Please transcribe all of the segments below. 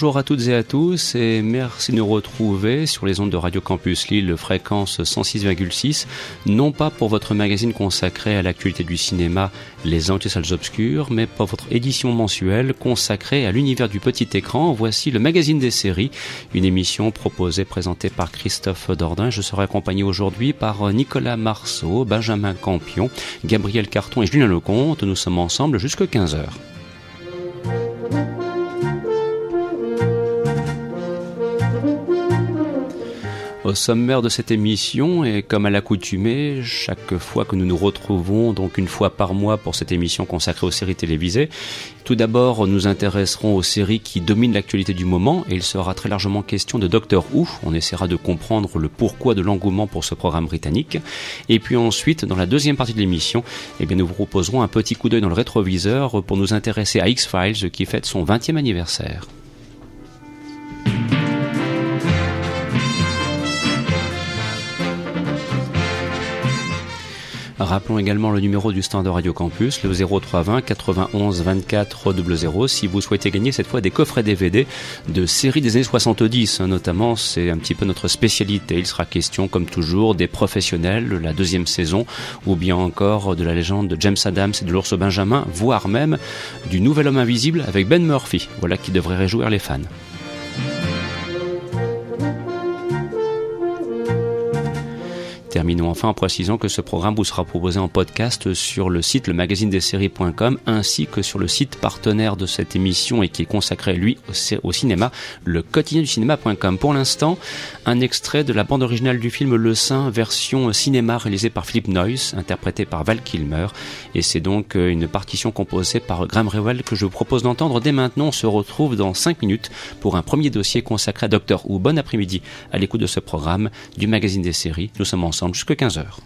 Bonjour à toutes et à tous et merci de nous retrouver sur les ondes de Radio Campus Lille, fréquence 106,6, non pas pour votre magazine consacré à l'actualité du cinéma, les anti-salles obscures, mais pour votre édition mensuelle consacrée à l'univers du petit écran. Voici le magazine des séries, une émission proposée, présentée par Christophe Dordain. Je serai accompagné aujourd'hui par Nicolas Marceau, Benjamin Campion, Gabriel Carton et Julien Lecomte. Nous sommes ensemble jusqu'à 15h. Au sommaire de cette émission, et comme à l'accoutumée, chaque fois que nous nous retrouvons, donc une fois par mois pour cette émission consacrée aux séries télévisées, tout d'abord nous intéresserons aux séries qui dominent l'actualité du moment, et il sera très largement question de Doctor Who. On essaiera de comprendre le pourquoi de l'engouement pour ce programme britannique. Et puis ensuite, dans la deuxième partie de l'émission, eh bien, nous vous proposerons un petit coup d'œil dans le rétroviseur pour nous intéresser à X-Files qui fête son 20e anniversaire. Rappelons également le numéro du stand de Radio Campus, le 0320 91 24 00, si vous souhaitez gagner cette fois des coffrets DVD de séries des années 70, hein, notamment, c'est un petit peu notre spécialité. Il sera question, comme toujours, des professionnels, la deuxième saison, ou bien encore de la légende de James Adams et de l'ours Benjamin, voire même du nouvel homme invisible avec Ben Murphy. Voilà qui devrait réjouir les fans. Terminons enfin en précisant que ce programme vous sera proposé en podcast sur le site le des séries.com ainsi que sur le site partenaire de cette émission et qui est consacré lui au, cinéma, le quotidien du cinéma.com. Pour l'instant, un extrait de la bande originale du film Le Saint, version cinéma réalisée par Philippe Noyce, interprété par Val Kilmer. Et c'est donc euh, une partition composée par Graham Rewell que je vous propose d'entendre dès maintenant. On se retrouve dans 5 minutes pour un premier dossier consacré à Docteur Who. Bon après-midi à l'écoute de ce programme du magazine des séries. Nous sommes ensemble jusqu'à 15h.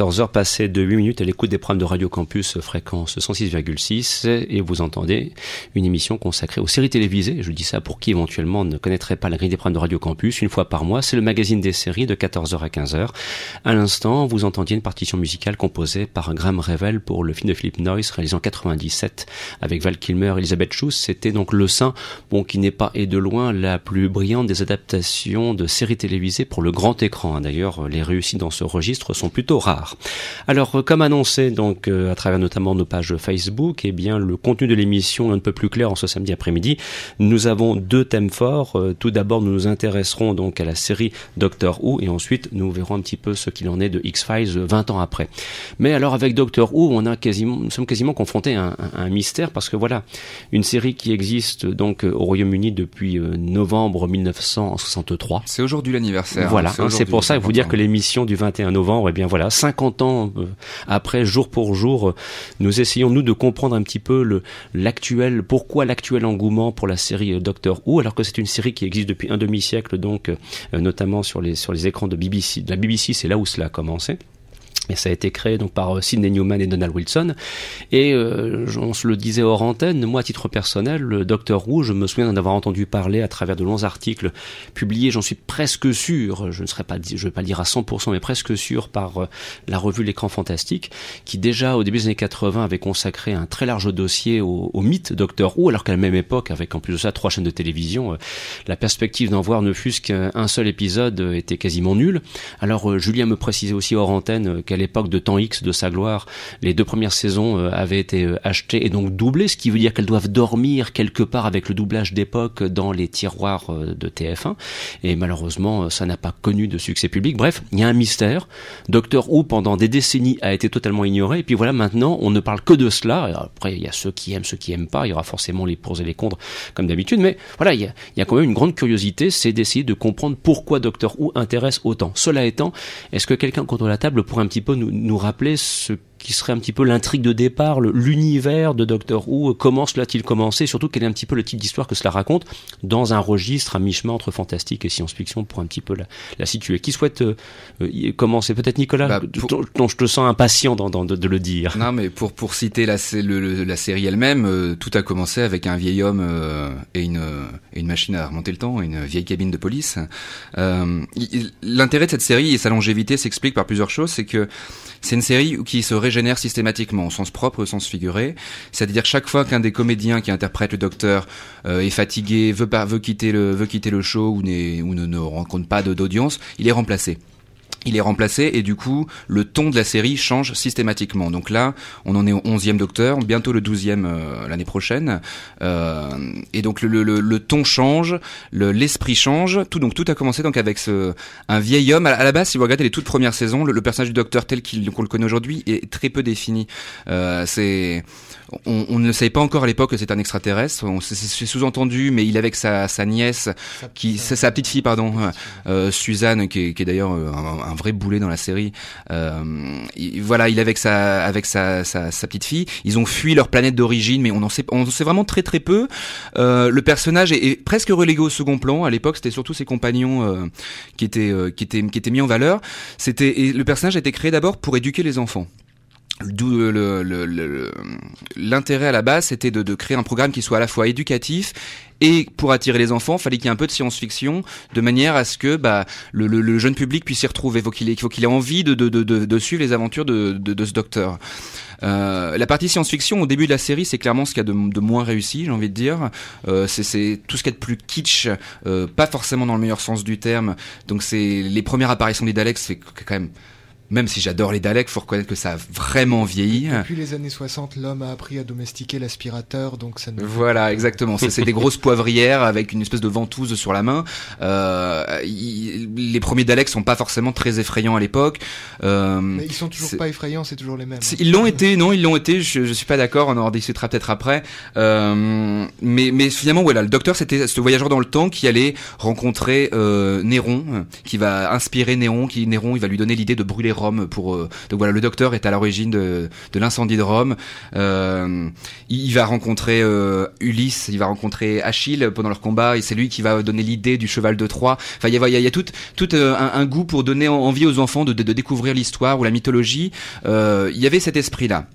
14h passées de 8 minutes à l'écoute des programmes de Radio Campus fréquence 106,6 et vous entendez une émission consacrée aux séries télévisées. Je dis ça pour qui éventuellement ne connaîtrait pas la grille des programmes de Radio Campus une fois par mois. C'est le magazine des séries de 14h à 15h. À l'instant, vous entendiez une partition musicale composée par Graham Revel pour le film de Philip Noyce réalisé en 97 avec Val Kilmer, Elizabeth Shue. C'était donc Le Saint, bon, qui n'est pas et de loin la plus brillante des adaptations de séries télévisées pour le grand écran. D'ailleurs, les réussites dans ce registre sont plutôt rares. Alors, euh, comme annoncé donc euh, à travers notamment nos pages Facebook, eh bien le contenu de l'émission est un peu plus clair en ce samedi après-midi. Nous avons deux thèmes forts. Euh, tout d'abord, nous nous intéresserons donc à la série Doctor Who et ensuite nous verrons un petit peu ce qu'il en est de X-Files 20 ans après. Mais alors avec Doctor Who, on a quasiment, nous sommes quasiment confrontés à un, à un mystère parce que voilà, une série qui existe donc au Royaume-Uni depuis novembre 1963. C'est aujourd'hui l'anniversaire. Voilà, hein, c'est pour ça vous dire que l'émission du 21 novembre, eh bien voilà, 50 ans euh, après, jour pour jour, euh, nous essayons nous de comprendre un petit peu l'actuel, pourquoi l'actuel engouement pour la série euh, Doctor Who, alors que c'est une série qui existe depuis un demi-siècle, donc notamment sur les sur les écrans de BBC. De la BBC, c'est là où cela a commencé. Et ça a été créé donc par euh, Sidney Newman et Donald Wilson. Et euh, on se le disait hors antenne, moi à titre personnel, le Docteur Who, je me souviens d'en avoir entendu parler à travers de longs articles publiés, j'en suis presque sûr, je ne serais pas, je vais pas le dire à 100%, mais presque sûr par euh, la revue L'écran fantastique, qui déjà au début des années 80 avait consacré un très large dossier au, au mythe Docteur Who, alors qu'à la même époque, avec en plus de ça trois chaînes de télévision, la perspective d'en voir ne fût-ce qu'un seul épisode était quasiment nulle. Alors Julien me précisait aussi hors antenne qu'à l'époque de temps X de sa gloire, les deux premières saisons euh, avaient été euh, achetées et donc doublées, ce qui veut dire qu'elles doivent dormir quelque part avec le doublage d'époque dans les tiroirs euh, de TF1. Et malheureusement, ça n'a pas connu de succès public. Bref, il y a un mystère. Doctor Who, pendant des décennies, a été totalement ignoré. Et puis voilà, maintenant, on ne parle que de cela. après, il y a ceux qui aiment, ceux qui aiment pas. Il y aura forcément les pour et les contre, comme d'habitude. Mais voilà, il y, a, quand même une grande curiosité, c'est d'essayer de comprendre pourquoi Doctor Who intéresse autant. Cela étant, est-ce que quelqu'un contre la table pourrait un petit peu nous, nous rappeler ce qui serait un petit peu l'intrigue de départ, l'univers de Doctor Who, comment cela a-t-il commencé, surtout quel est un petit peu le type d'histoire que cela raconte, dans un registre à mi-chemin entre fantastique et science-fiction pour un petit peu la, la situer. Qui souhaite euh, euh commencer? Peut-être Nicolas, bah, dont je te sens impatient dans, dans, de, de, le dire. Non, mais pour, pour citer la, le, la série elle-même, euh, tout a commencé avec un vieil homme euh, et, une, et une machine à remonter le temps, une vieille cabine de police. L'intérêt de cette série et sa longévité s'explique par plusieurs choses, c'est que c'est une série qui se régénère systématiquement, au sens propre, au sens figuré. C'est-à-dire chaque fois qu'un des comédiens qui interprète le docteur euh, est fatigué, veut, quitter le, show ou, ne rencontre pas d'audience, il est remplacé il est remplacé et du coup le ton de la série change systématiquement. Donc là, on en est au 11e Docteur, bientôt le 12e euh, l'année prochaine. Euh, et donc le, le, le ton change, l'esprit change. Tout donc tout a commencé donc avec ce un vieil homme. À, la base, si vous regardez les toutes premières saisons, le, personnage du Docteur tel qu'on le connaît aujourd'hui est très peu défini. Euh, c'est on, on, ne savait pas encore à l'époque que c'est un extraterrestre. C'est sous-entendu, mais il avec sa, sa nièce, sa qui, sa, sa, petite fille, pardon, euh, Suzanne, qui est, qui est d'ailleurs euh, un, un, vrai boulet dans la série. Euh, il, voilà, il avec sa, avec sa, sa, petite fille. Ils ont fui leur planète d'origine, mais on en sait, on en sait vraiment très très peu. Euh, le personnage est, est, presque relégué au second plan. À l'époque, c'était surtout ses compagnons euh, qui étaient, euh, qui étaient, qui étaient mis en valeur. C'était, le personnage a été créé d'abord pour éduquer les enfants. D'où l'intérêt à la base, c'était de, de, créer un programme qui soit à la fois éducatif et pour attirer les enfants, fallait qu'il y ait un peu de science-fiction, de manière à ce que bah, le, le, le jeune public puisse s'y retrouver. Faut qu'il ait, qu'il ait envie de, de, de, suivre les aventures de, ce docteur. Euh, la partie science-fiction au début de la série, c'est clairement ce qu'il y a de, de, moins réussi, j'ai envie de dire. Euh, c'est tout ce qu'il y a de plus kitsch, euh, pas forcément dans le meilleur sens du terme. Donc c'est les premières apparitions des Daleks, c'est quand même même si j'adore les Daleks, faut reconnaître que ça a vraiment vieilli. Depuis les années 60, l'homme a appris à domestiquer l'aspirateur, donc ça ne... Voilà, exactement. C'est des grosses poivrières avec une espèce de ventouse sur la main. Euh, les premiers Daleks sont pas forcément très effrayants à l'époque. Euh, Mais ils sont toujours pas effrayants, c'est toujours les mêmes. Ils l'ont été, non, ils l'ont été. Je, je suis pas d'accord. On en discutera peut-être après. Euh, mais, mais finalement, voilà, le Docteur, c'était ce voyageur dans le temps qui allait rencontrer euh, Néron, qui va inspirer Néron, qui Néron, il va lui donner l'idée de brûler Rome pour. euh, donc voilà, le docteur est à l'origine de, l'incendie de Rome. Euh, il, va rencontrer euh, Ulysse, il va rencontrer Achille pendant leur combat, et c'est lui qui va donner l'idée du cheval de Troie. Enfin, il y a, tout, un, goût pour donner en- envie aux enfants de, découvrir l'histoire ou la mythologie. Il y avait cet esprit-là.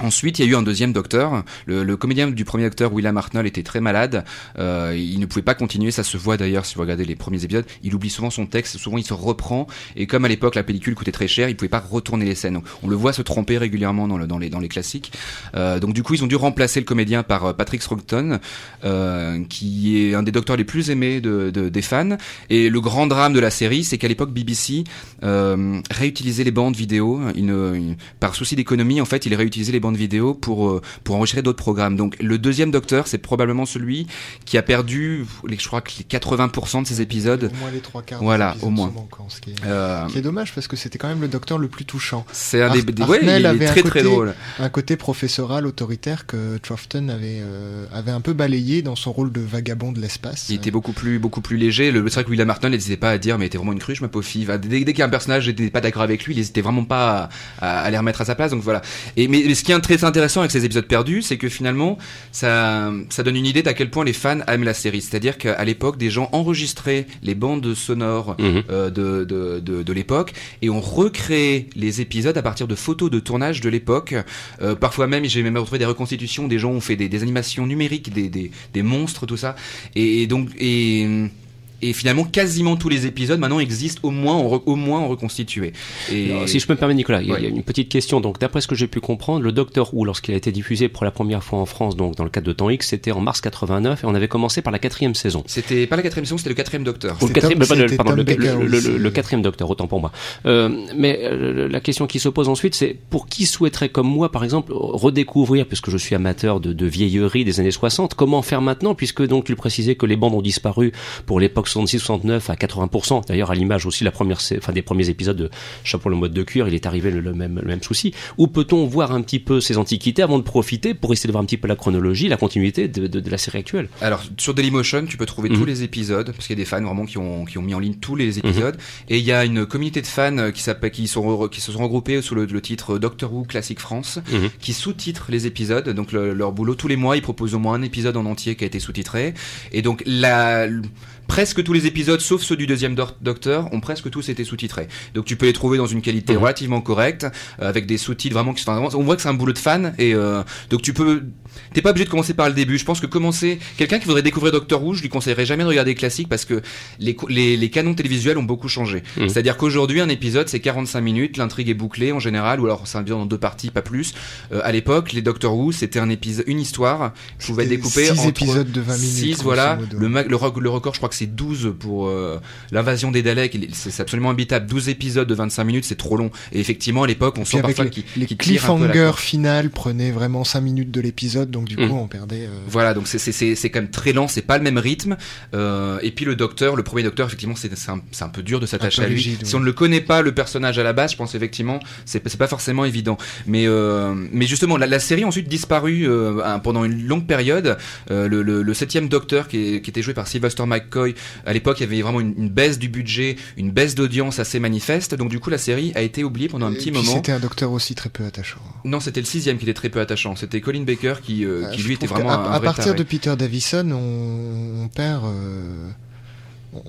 Ensuite, il y a eu un deuxième docteur. Le, le comédien du premier docteur, William Hartnell, était très malade. Euh, il ne pouvait pas continuer. Ça se voit d'ailleurs si vous regardez les premiers épisodes. Il oublie souvent son texte. Souvent, il se reprend. Et comme à l'époque, la pellicule coûtait très cher, il pouvait pas retourner les scènes. Donc, on le voit se tromper régulièrement dans, le, dans, les, dans les classiques. Euh, donc, du coup, ils ont dû remplacer le comédien par euh, Patrick Troughton, euh, qui est un des docteurs les plus aimés de, de- des fans. Et le grand drame de la série, c'est qu'à l'époque, BBC euh, réutilisait les bandes vidéo. Il ne- par souci d'économie, en fait, il réutilisait les bandes vidéo pour euh, pour enregistrer d'autres programmes. Donc le deuxième Docteur, c'est probablement celui qui a perdu, les, je crois que les 80% de ses épisodes. Au moins les trois quarts. Voilà, au moins. manquants, ce qui est, Euh, qui est dommage parce que c'était quand même le docteur le plus touchant. c'est un des, Ar- des- ouais, il est avait un très très côté- drôle. Un côté professoral, autoritaire que Troughton avait, euh, avait un peu balayé dans son rôle de vagabond de l'espace. Il était beaucoup plus beaucoup plus léger. Le, c'est vrai que William Hartnell n'hésitait pas à dire mais t'es vraiment une cruche ma pauvre fille. Dès, dès qu'un personnage n'était pas d'accord avec lui, il n'hésitait vraiment pas à, à, à les remettre à sa place. Donc voilà. Et mais, mais ce qui très intéressant avec ces épisodes perdus, c'est que finalement ça ça donne une idée d'à quel point les fans aiment la série. C'est-à-dire qu'à l'époque, des gens enregistraient les bandes sonores Mhm. euh, de, de, de, de l'époque et on recréé les épisodes à partir de photos de tournage de l'époque. Euh, parfois même, j'ai même retrouvé des reconstitutions, des gens ont fait des, des animations numériques, des, des, des monstres, tout ça. Et, et donc, et, et finalement, quasiment tous les épisodes maintenant existent au moins en, re- au moins en reconstitué. Et Alors, si je peux me permettre, Nicolas, il y a- Ouais. il y a une petite question. Donc, d'après ce que j'ai pu comprendre, le Docteur Who, lorsqu'il a été diffusé pour la première fois en France, donc dans le cadre de Temps X, c'était en mars 89, et on avait commencé par la quatrième saison. c'était pas la quatrième saison, c'était le quatrième Docteur. Ou le C'était quatrième, Tom- pardon, c'était pardon, Tom le, Baker le- le- aussi. le quatrième docteur, autant pour moi. Euh, mais euh, la question qui se pose ensuite, c'est pour qui souhaiterait, comme moi, par exemple, redécouvrir, puisque je suis amateur de, de vieillerie des années 60, comment faire maintenant, puisque donc tu le précisais que les bandes ont disparu pour l'époque 66-69 à 80%. D'ailleurs, à l'image aussi, la première, sé- enfin des premiers épisodes de Chapeau le mode de cuir, il est arrivé le, le même, le même souci. Où peut-on voir un petit peu ces antiquités avant de profiter pour essayer de voir un petit peu la chronologie, la continuité de, de- de la série actuelle? Alors sur Dailymotion, tu peux trouver Mhm. tous les épisodes parce qu'il y a des fans vraiment qui ont qui ont mis en ligne tous les Mhm. épisodes et il y a une communauté de fans qui s'appelle qui sont re- qui se sont regroupés sous le, le titre Doctor Who Classic France Mhm. qui sous-titrent les épisodes. Donc le- leur boulot tous les mois, ils proposent au moins un épisode en entier qui a été sous-titré et donc la Presque tous les épisodes, sauf ceux du deuxième doc- Docteur, ont presque tous été sous-titrés. Donc tu peux les trouver dans une qualité Mhm. relativement correcte, euh, avec des sous-titres vraiment qui enfin, vraiment- On voit que c'est un boulot de fan et euh, donc tu peux T'es pas obligé de commencer par le début. Je pense que commencer, quelqu'un qui voudrait découvrir Doctor Who, je lui conseillerais jamais de regarder les classiques parce que les, les, les canons télévisuels ont beaucoup changé. Mhm. C'est-à-dire qu'aujourd'hui, un épisode, c'est 45 minutes, l'intrigue est bouclée en général, ou alors c'est un épisode en deux parties, pas plus. Euh, à l'époque, les Doctor Who, c'était un épisode, une histoire qui pouvait être C'était découpée six entre épisodes de 20 minutes, 6, grosso voilà. Le, le, le record, je crois que c'est 12 pour euh, l'invasion des Daleks. C'est c'est absolument imbitable. 12 épisodes de 25 minutes, c'est trop long. Et effectivement, à l'époque, on sent parfois les, qu'il les corde. finales prenaient vraiment 5 minutes de l'épisode, donc du Mm. coup on perdait. euh, Voilà, donc c'est c'est c'est c'est quand même très lent, c'est pas le même rythme. Euh, et puis le docteur, le premier docteur, effectivement, c'est c'est un, c'est un peu dur de s'attacher à lui. rigide, Si oui. on ne le connaît pas, le personnage à la base, je pense effectivement, c'est c'est pas forcément évident. Mais mais justement, la, la série a ensuite disparu un- pendant une longue période. Le, le, le septième docteur qui, est- qui était joué par Sylvester McCoy, à l'époque, il y avait vraiment une, une baisse du budget, une baisse d'audience assez manifeste. Donc du coup, la série a été oubliée pendant un et petit moment. C'était un docteur aussi très peu attachant. Non, c'était le sixième qui était très peu attachant. C'était Colin Baker qui, euh, qui je lui était vraiment qu'à- un, à, vrai partir taré. de Peter Davison, on, on perd, euh, on,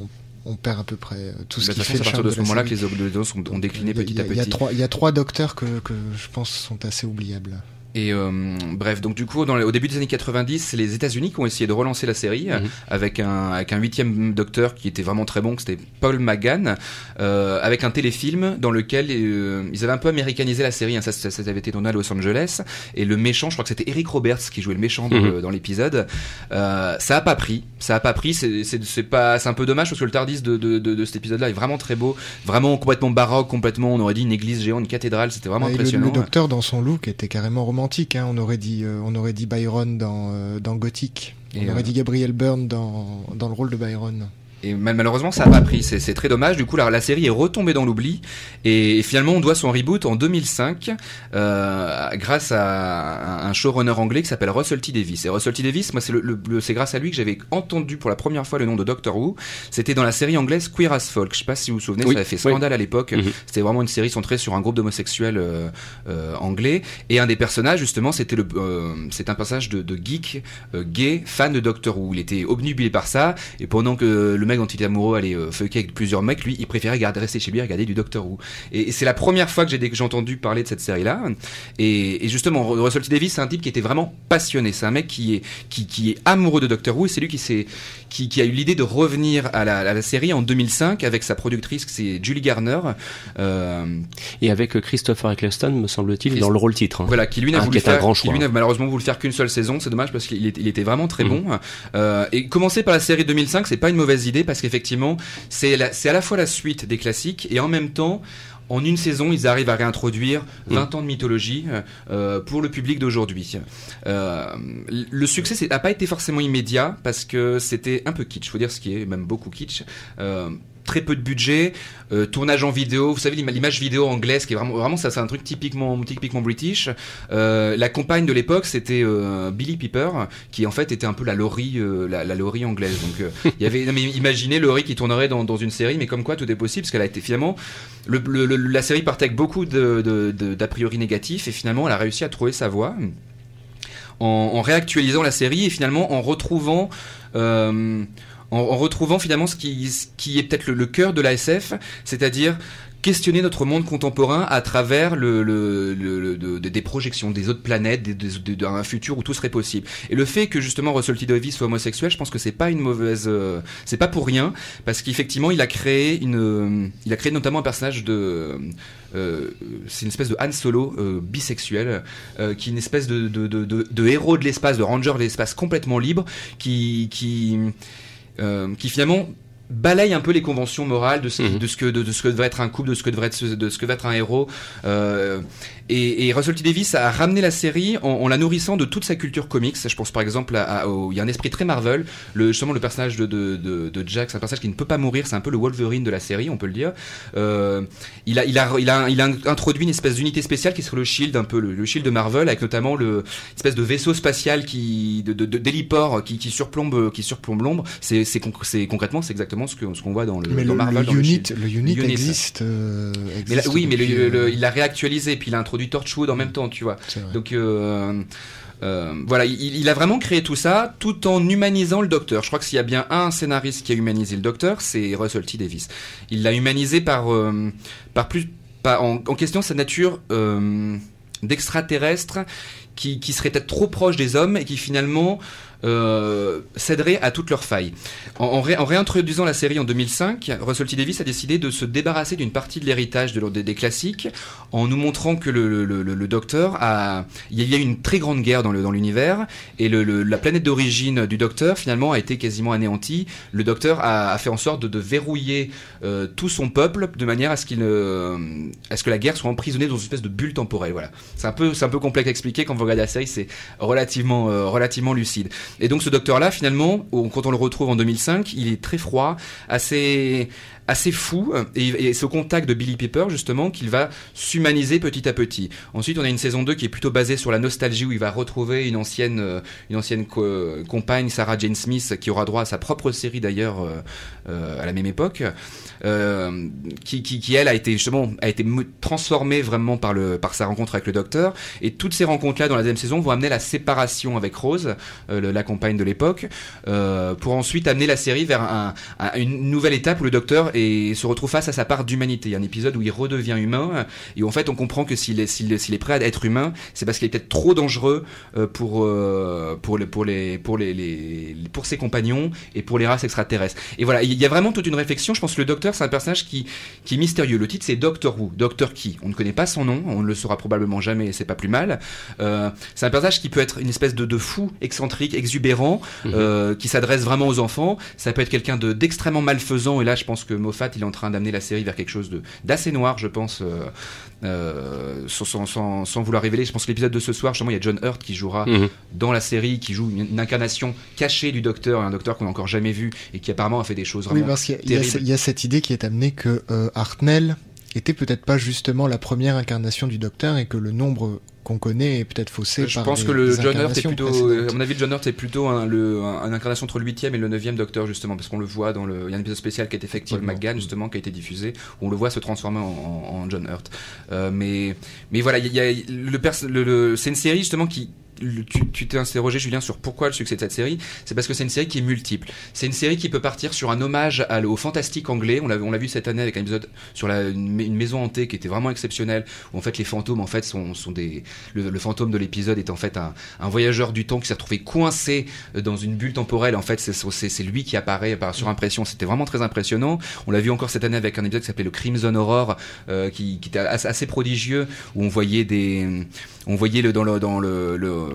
on perd à peu près euh, tout ce Bah, qui fait c'est à partir de ce moment-là que les audiences ont, décliné petit il y a- à petit. trois, il y a trois docteurs que, que je pense sont assez oubliables. Et euh, bref, donc du coup, dans les- au début des années 90, c'est les États-Unis qui ont essayé de relancer la série Mhm. avec un avec un huitième docteur qui était vraiment très bon, que c'était Paul McGann, euh, avec un téléfilm dans lequel euh, ils avaient un peu américanisé la série. hein. ça, ça, ça avait été tourné à Los Angeles et le méchant, je crois que c'était Eric Roberts qui jouait le méchant dans, Mhm. dans l'épisode. Euh, ça a pas pris, ça a pas pris. C'est c'est c'est pas c'est un peu dommage parce que le Tardis de de, de, de cet épisode-là est vraiment très beau, vraiment complètement baroque, complètement. On aurait dit une église géante, une cathédrale. C'était vraiment Et le, impressionnant. le docteur dans son look était carrément romantique. Hein. On aurait dit, euh, on aurait dit Byron dans, euh, dans Gothic. On aurait dit Gabriel Byrne dans, dans le rôle de Byron. Et malheureusement, ça n'a pas pris. C'est très dommage. Du coup, la, la série est retombée dans l'oubli. Et, finalement, on doit son reboot en 2005 euh, grâce à un showrunner anglais qui s'appelle Russell T Davis. Et Russell T Davis, moi, c'est le, c'est grâce à lui que j'avais entendu pour la première fois le nom de Doctor Who. C'était dans la série anglaise Queer as Folk. Je sais pas si vous vous souvenez, ça avait fait scandale à l'époque. Mhm. C'était vraiment une série centrée sur un groupe d'homosexuels euh, euh, anglais. Et un des personnages, justement, c'était le, c'est un passage de, de geek gay fan de Doctor Who. Il était obnubilé par ça. Et pendant que le mec dont il était amoureux allait euh, avec plusieurs mecs, lui, il préférait garder, rester chez lui et regarder du Doctor Who. Et, c'est la première fois que j'ai entendu parler de cette série-là. Et, justement, Russell T Davis, c'est un type qui était vraiment passionné. C'est un mec qui est, qui, qui est amoureux de Doctor Who et c'est lui qui s'est, qui, qui, a eu l'idée de revenir à la, à la, série en 2005 avec sa productrice, c'est Julie Garner. Euh, et avec Christopher Eccleston, me semble-t-il, dans le rôle titre. Hein. Voilà, qui lui n'a ah, voulu faire, qui lui n'a malheureusement voulu faire qu'une seule saison. C'est dommage parce qu'il il était vraiment très mm. bon. Euh, et commencer par la série 2005, c'est pas une mauvaise idée parce qu'effectivement, c'est à la fois la suite des classiques et en même temps, en une saison, ils arrivent à réintroduire 20 mm. ans de mythologie euh, pour le public d'aujourd'hui. Euh, le succès n'a pas été forcément immédiat parce que c'était un peu kitsch, faut dire ce qui est même beaucoup kitsch. Euh, très peu de budget, euh, tournage en vidéo, vous savez l'image vidéo anglaise qui est vraiment vraiment ça c'est un truc typiquement typiquement british. Euh, la compagne de l'époque c'était euh, Billy Piper qui en fait était un peu la Laurie la, la Laurie anglaise. Donc il y avait imaginez Laurie qui tournerait dans, une série mais comme quoi tout est possible parce qu'elle a été finalement le, le, la série partait avec beaucoup d'a priori négatifs et finalement elle a réussi à trouver sa voie en, réactualisant la série et finalement en retrouvant en, retrouvant finalement ce qui, qui est peut-être le, cœur de l'ASF, c'est-à-dire questionner notre monde contemporain à travers le, le, des projections des autres planètes, d'un futur où tout serait possible. Et le fait que justement Russell T soit homosexuel, je pense que c'est pas une mauvaise, euh, c'est pas pour rien, parce qu'effectivement il a créé une, il a créé notamment un personnage de euh, c'est une espèce de Han Solo euh, bisexuel, qui est une espèce de, de, de, de héros de l'espace, de ranger de l'espace complètement libre, qui, qui, euh, qui finalement balaye un peu les conventions morales de ce, mhm. de ce que de, ce que devrait être un couple, de ce que devrait être de ce que va être un héros. Euh, et, et, Russell T Davis a ramené la série en, la nourrissant de toute sa culture comics. Je pense par exemple à, il y a un esprit très Marvel. Le, justement le personnage de, de, de, de Jack, c'est un personnage qui ne peut pas mourir. C'est un peu le Wolverine de la série, on peut le dire. Euh, il a il a il a il a introduit une espèce d'unité spéciale qui serait le Shield, un peu le, Shield de Marvel, avec notamment le espèce de vaisseau spatial qui de d'héliport qui, qui surplombe qui surplombe l'ombre. C'est c'est concrètement c'est exactement ce qu'on voit dans le mais dans le, Marvel. Le, unit, le, unit, existe. Euh, oui, mais il l'a réactualisé puis il a introduit du Torchwood en même temps, tu vois. Donc euh, euh, voilà, il, a vraiment créé tout ça tout en humanisant le docteur. Je crois que s'il y a bien un scénariste qui a humanisé le docteur, c'est Russell T Davis. Il l'a humanisé par euh, par plus en, en, question sa nature d'extraterrestre qui, qui serait peut-être trop proche des hommes et qui finalement euh, céderait à toutes leurs failles. En, réintroduisant la série en 2005, Russell T Davis a décidé de se débarrasser d'une partie de l'héritage de, des, classiques en nous montrant que le, Docteur a... Il y a eu une très grande guerre dans l'univers et la planète d'origine du Docteur finalement a été quasiment anéantie. Le Docteur a, fait en sorte de, verrouiller euh, tout son peuple de manière à ce, qu'il à ce que la guerre soit emprisonnée dans une espèce de bulle temporelle. Voilà. C'est un peu, un peu complexe à expliquer quand vous regardez la série, c'est relativement, euh, relativement lucide. Et donc ce docteur-là, finalement, quand on le retrouve en 2005, il est très froid, assez assez fou et, c'est au contact de Billy Piper justement qu'il va s'humaniser petit à petit. Ensuite, on a une saison 2 qui est plutôt basée sur la nostalgie où il va retrouver une ancienne euh, une ancienne compagne Sarah Jane Smith qui aura droit à sa propre série d'ailleurs euh, euh, à la même époque. qui, qui, elle a été justement a été transformée vraiment par le par sa rencontre avec le docteur et toutes ces rencontres là dans la deuxième saison vont amener la séparation avec Rose la compagne de l'époque pour ensuite amener la série vers un, une nouvelle étape où le docteur et se retrouve face à sa part d'humanité. Il y a un épisode où il redevient humain et où en fait on comprend que s'il est, s'il est, prêt à être humain, c'est parce qu'il est peut-être trop dangereux euh, pour, euh, pour, les, pour, les, pour, les, les, pour ses compagnons et pour les races extraterrestres. Et voilà, il y a vraiment toute une réflexion. Je pense que le docteur, c'est un personnage qui, qui est mystérieux. Le titre, c'est Doctor Who. Docteur qui? On ne connaît pas son nom, on ne le saura probablement jamais et c'est pas plus mal. Euh, c'est un personnage qui peut être une espèce de, de fou, excentrique, exubérant, mhm. qui s'adresse vraiment aux enfants. Ça peut être quelqu'un d'extrêmement malfaisant et là, je pense que Moffat, il est en train d'amener la série vers quelque chose de d'assez noir, je pense, sans, sans, sans, vouloir révéler. Je pense que l'épisode de ce soir, justement, il y a John Hurt qui jouera mhm. dans la série, qui joue une, incarnation cachée du Docteur, un Docteur qu'on n'a encore jamais vu et qui apparemment a fait des choses vraiment Oui, parce qu'il y, a cette idée qui est amenée que Hartnell était peut-être pas justement la première incarnation du Docteur et que le nombre qu'on connaît est peut-être faussé. Je pense que le John Hurt est plutôt, à mon avis, John Hurt est plutôt un, le, un, incarnation entre le 8 et le 9 Docteur justement, parce qu'on le voit dans le, il y a un épisode spécial qui a été fait avec Paul McGann justement, qui a été diffusé, où on le voit se transformer en, John Hurt. Euh, mais, mais voilà, il y a, le, le c'est une série justement qui tu t'es interrogé Julien sur pourquoi le succès de cette série c'est parce que c'est une série qui est multiple. C'est une série qui peut partir sur un hommage à, au fantastique anglais. On l'a vu cette année avec un épisode sur une, maison hantée qui était vraiment exceptionnelle où en fait les fantômes en fait sont, des le, fantôme de l'épisode est en fait un, voyageur du temps qui s'est retrouvé coincé euh, dans une bulle temporelle. En fait c'est lui qui apparaît par surimpression c'était vraiment très impressionnant. On l'a vu encore cette année avec un épisode qui s'appelait le Crimson Aurore euh, qui, était assez, prodigieux où on voyait des on voyait le dans le dans le, le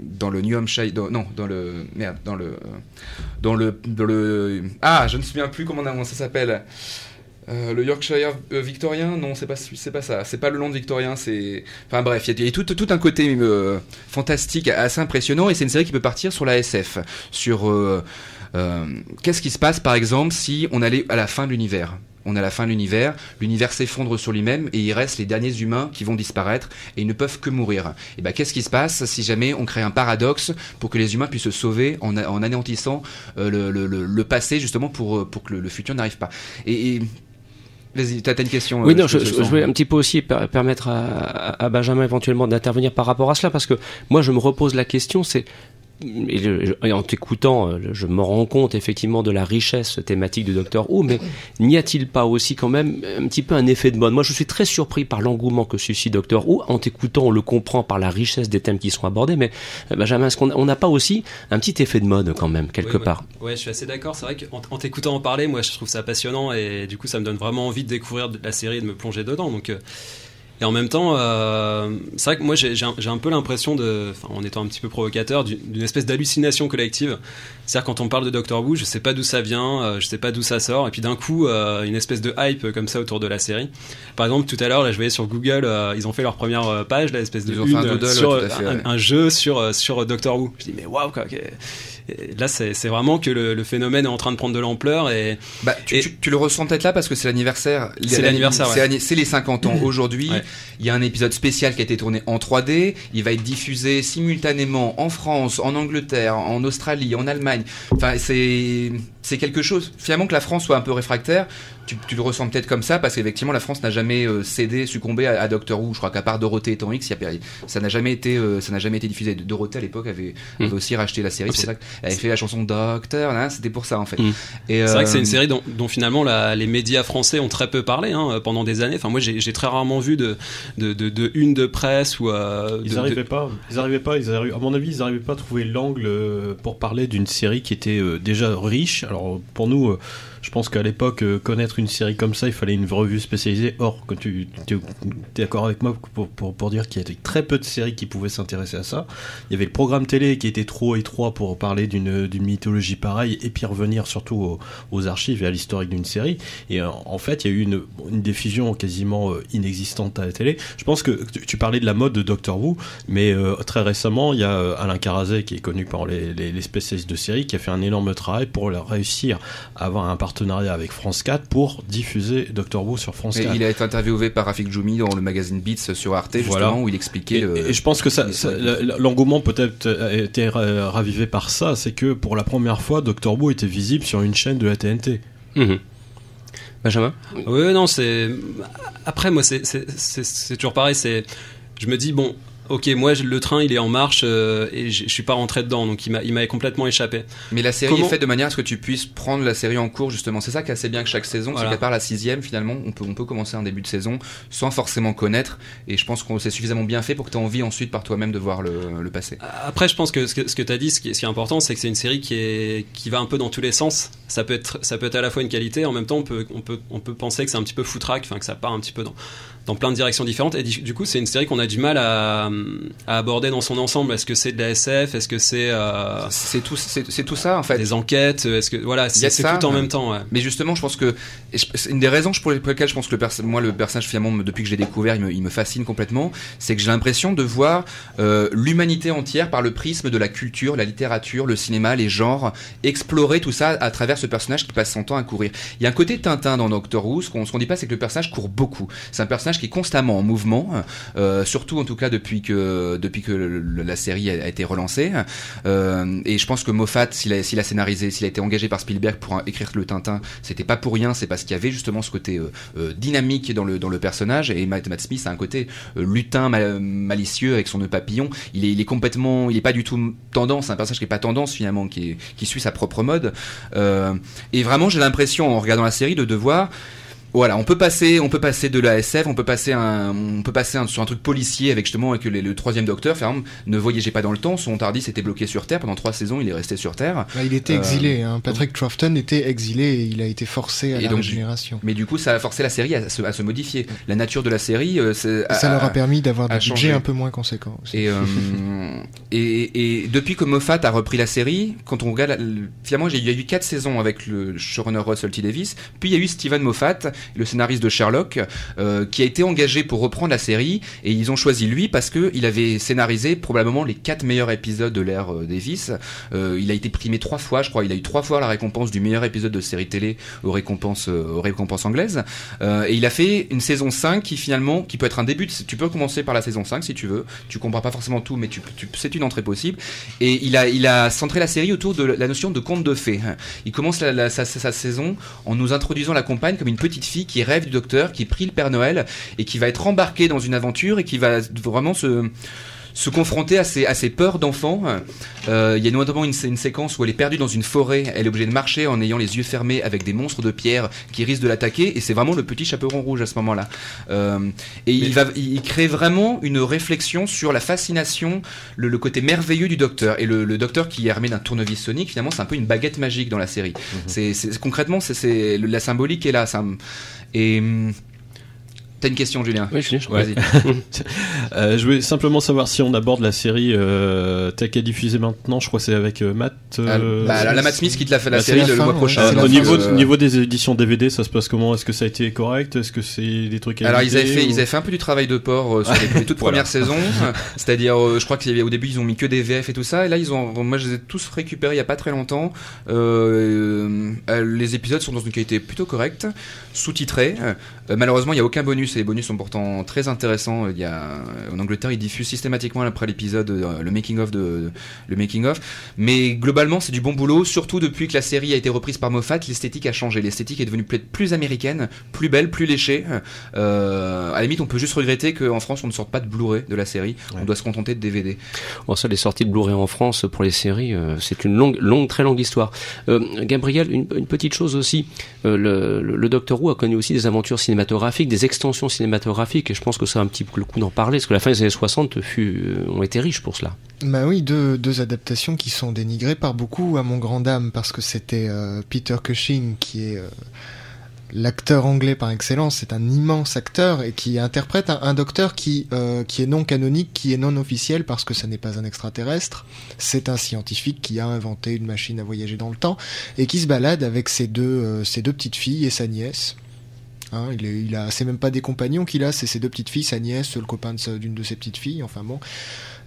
dans le New Hampshire, non, dans le merde, dans le dans le dans le ah, je ne me souviens plus comment ça s'appelle. Euh, le Yorkshire euh, victorien, non, c'est pas c'est pas ça, c'est pas le Land victorien, c'est enfin bref, il y a, tout, tout un côté euh, fantastique assez impressionnant et c'est une série qui peut partir sur la SF, sur qu'est-ce qui se passe par exemple si on allait à la fin de l'univers? On a la fin de l'univers, l'univers s'effondre sur lui-même et il reste les derniers humains qui vont disparaître et ils ne peuvent que mourir. Et ben qu'est-ce qui se passe si jamais on crée un paradoxe pour que les humains puissent se sauver en, anéantissant euh, le, passé justement pour, euh, pour que le, futur n'arrive pas? Et, Vas-y, t'as une question. Oui, euh, non, je, je, voulais un petit peu aussi permettre à, à Benjamin éventuellement d'intervenir par rapport à cela, parce que moi je me repose la question, c'est et, en t'écoutant, euh, je me rends compte effectivement de la richesse thématique du Docteur Who, mais n'y a-t-il pas aussi quand même un petit peu un effet de mode? Moi, je suis très surpris par l'engouement que suscite Docteur Who. En t'écoutant, on le comprend par la richesse des thèmes qui sont abordés, mais euh, Benjamin, est-ce qu'on n'a pas aussi un petit effet de mode quand même, quelque part? Ouais, je suis assez d'accord. C'est vrai qu'en t'écoutant en parler, moi, je trouve ça passionnant et du coup, ça me donne vraiment envie de découvrir la série et de me plonger dedans. Donc, euh, et en même temps, euh, c'est vrai que moi j'ai un, peu l'impression de, en étant un petit peu provocateur, d'une espèce d'hallucination collective. C'est-à-dire quand on parle de Doctor Who, je sais pas d'où ça vient, euh, je sais pas d'où ça sort, et puis d'un coup, euh, une espèce de hype comme ça autour de la série. Par exemple, tout à l'heure, là, je voyais sur Google, ils ont fait leur première page, l'espèce de une, sur un, jeu sur sur Doctor Who. Je dis mais waouh quoi. Là, c'est vraiment que le, phénomène est en train de prendre de l'ampleur et, bah, tu, tu, le ressens peut-être là parce que c'est l'anniversaire. C'est l'anniversaire. C'est les 50 ans aujourd'hui. Il y a un épisode spécial qui a été tourné en 3D. Il va être diffusé simultanément en France, en Angleterre, en Australie, en Allemagne. Enfin, c'est quelque chose. Finalement, que la France soit un peu réfractaire, tu, tu le ressens peut-être comme ça, parce qu'effectivement, la France n'a jamais euh, cédé, succombé à, Doctor Who. Je crois qu'à part Dorothée et Temps X, ça n'a jamais été, euh, ça n'a jamais été diffusé. Dorothée à l'époque avait, hmm. avait, aussi racheté la série. C'est ça qu'elle avait fait la chanson Docteur. Hein, c'était pour ça en fait. Hmm. C'est vrai que c'est une euh, série dont, dont finalement la, les médias français ont très peu parlé hein, pendant des années. Enfin, moi, j'ai très rarement vu de, de, de, de une de presse ou. ils n'arrivaient pas. Ils arrivaient pas. Ils à mon avis, ils n'arrivaient pas à trouver l'angle pour parler d'une série qui était déjà riche alors pour nous, euh, je pense qu'à l'époque, euh, connaître une série comme ça, il fallait une revue spécialisée. Or, quand tu es, d'accord avec moi pour, pour, pour dire qu'il y avait très peu de séries qui pouvaient s'intéresser à ça. Il y avait le programme télé qui était trop étroit pour parler d'une mythologie pareille et puis revenir surtout aux, archives et à l'historique d'une série. Et euh, en fait, il y a eu une, une diffusion quasiment euh, inexistante à la télé. Je pense que tu, parlais de la mode de Doctor Who, mais très récemment, il y a Alain Carazet qui est connu par les, les, spécialistes de série qui a fait un énorme travail pour réussir à avoir un partenariat partenariat avec France 4 pour diffuser Doctor Who sur France 4. il a été interviewé par Rafik Djoumi dans le magazine Beats sur Arte, justement, où il expliquait. Et, je pense que ça, l'engouement peut-être a été ravivé par ça, c'est que pour la première fois, Doctor Who était visible sur une chaîne de la TNT. Mhm. Benjamin Oui, non, c'est. Après, moi, c'est toujours pareil. C'est. Je me dis, bon, ok, moi le train il est en marche euh, et je suis pas rentré dedans, donc il m'a complètement échappé. Mais la série est faite de manière à ce que tu puisses prendre la série en cours justement. C'est ça qui est assez bien que chaque saison, c'est qu'à part la sixième finalement, on peut on peut commencer un début de saison sans forcément connaître. Et je pense qu'on c'est suffisamment bien fait pour que tu aies envie ensuite par toi-même de voir le, le, passé. Après, je pense que ce que, tu as dit, ce qui, est, ce qui est important, c'est que c'est une série qui est qui va un peu dans tous les sens. Ça peut être ça peut être à la fois une qualité, en même temps on peut on peut on peut penser que c'est un petit peu foutraque, enfin que ça part un petit peu dans dans plein de directions différentes. Et du, coup, c'est une série qu'on a du mal à, à aborder dans son ensemble. Est-ce que c'est de la SF Est-ce que c'est euh, C'est tout, c'est tout ça en fait. des enquêtes? Est-ce que voilà, c'est tout en même temps. Ouais. Mais justement, je pense que c'est une des raisons pour les- pour lesquelles je pense que le moi le personnage finalement me- depuis que je l'ai découvert, il me, il me fascine complètement, c'est que j'ai l'impression de voir euh, l'humanité entière par le prisme de la culture, la littérature, le cinéma, les genres, explorer tout ça à travers ce personnage qui passe son temps à courir. Il y a un côté Tintin dans Doctor Who, ce qu'on qu'on dit pas c'est que le personnage court beaucoup. C'est un personnage qui est constamment en mouvement, euh, surtout en tout cas depuis que depuis que la série a, été relancée. Euh, et je pense que Moffat, s'il a, scénarisé, s'il a été engagé par Spielberg pour écrire le Tintin, c'était pas pour rien, c'est parce qu'il y avait justement ce côté euh, dynamique dans le dans le personnage. Et Matt, Matt Smith a un côté lutin, mal- malicieux avec son nœud papillon. Il est, complètement, il est pas du tout tendance. C'est un personnage qui est pas tendance finalement, qui suit sa propre mode. Et vraiment, j'ai l'impression en regardant la série de devoir voilà, on peut passer, on peut passer de la SF, on peut passer un, on peut passer un- sur un truc policier avec justement avec le, le troisième docteur. Exemple, ne voyagez pas dans le temps. Son Tardis était bloqué sur Terre pendant trois saisons. Il est resté sur Terre. Bah, il était Euh, exilé, hein. Patrick Troughton était exilé et il a été forcé à Et la donc, régénération. Mais du coup, ça a forcé la série à se, à se modifier. La nature de la série, euh, ça a- leur a permis d'avoir des budgets un peu moins conséquents. aussi. Et, euh, et, et depuis que Moffat a repris la série, quand on regarde, finalement, il y a eu quatre saisons avec le showrunner Russell T Davis, puis il y a eu Steven Moffat, le scénariste de Sherlock, euh, qui a été engagé pour reprendre la série, et ils ont choisi lui parce que il avait scénarisé probablement les quatre meilleurs épisodes de l'ère euh, Davis. Euh, il a été primé trois fois, je crois, il a eu trois fois la récompense du meilleur épisode de série télé aux récompenses, euh, aux récompenses anglaises. Et il a fait une saison 5 qui finalement, qui peut être un début, tu peux commencer par la saison 5 si tu veux, tu comprends pas forcément tout, mais c'est une entrée possible. Et il a, il a centré la série autour de la notion de conte de fées. Il commence sa, sa saison en nous introduisant la compagne comme une petite qui rêve du docteur, qui prie le Père Noël et qui va être embarquée dans une aventure et qui va vraiment se se confronter à ses, à ses peurs d'enfant. Euh, Il y a notamment une, une séquence où elle est perdue dans une forêt, elle est obligée de marcher en ayant les yeux fermés avec des monstres de pierre qui risquent de l'attaquer, et c'est vraiment le petit chaperon rouge à ce moment-là. Euh, et il, va, il crée vraiment une réflexion sur la fascination, le, le côté merveilleux du docteur. Et le, le docteur qui est armé d'un tournevis sonique, finalement, c'est un peu une baguette magique dans la série. C'est- concrètement, c'est- la symbolique est là. Ça, et hum, t'as une question, Julien Oui, Julien, je- Vas-y. Euh, je voulais simplement savoir si on aborde la série euh, telle qu'elle est diffusée maintenant. Je crois que c'est avec euh, Matt. euh, bah, la, la Matt Smith qui te l'a fait la bah, c'est série la le fin, mois prochain. la au niveau, niveau des éditions DVD, ça se passe comment? Est-ce que ça a été correct? Est-ce que c'est des trucs à Alors ils avaient fait, ou- ils avaient fait un peu du travail de port euh, sur les, les toutes premières saisons, c'est-à-dire euh, je crois qu'au début ils ont mis que des VF et tout ça, et là ils ont, moi je les ai tous récupérés il y a pas très longtemps. Euh, euh, les épisodes sont dans une qualité plutôt correcte, sous-titrés. Euh, malheureusement il y a aucun bonus et les bonus sont pourtant très intéressants. Il y a en Angleterre ils diffusent systématiquement après l'épisode euh, le making of de le making of, mais globalement c'est du bon boulot, surtout depuis que la série a été reprise par Moffat, l'esthétique a changé, l'esthétique est devenue peut-être plus américaine, plus belle, plus léchée. Euh, à la limite, on peut juste regretter qu'en France, on ne sorte pas de Blu-ray de la série. On doit se contenter de DVD. Bon, ça, les sorties de Blu-ray en France pour les séries, euh, c'est une longue, longue, très longue histoire. Euh, Gabriel, une, une petite chose aussi. Le, le, le Doctor Who a connu aussi des aventures cinématographiques, des extensions cinématographiques, et je pense que a un petit peu le coup d'en parler, parce que la fin des années 60 fut, euh, ont été riches pour cela. Bah oui, deux, deux adaptations qui sont dénigrées par beaucoup à mon grand dame parce que c'était euh, Peter Cushing qui est euh, l'acteur anglais par excellence, c'est un immense acteur et qui interprète un, docteur qui qui est non canonique, qui est non officiel parce que ça n'est pas un extraterrestre, c'est un scientifique qui a inventé une machine à voyager dans le temps et qui se balade avec ses deux ses deux petites filles et sa nièce. Hein, il, est, il a, c'est même pas des compagnons qu'il a, c'est ses deux petites filles, sa nièce, le copain d'une de ses petites filles, enfin bon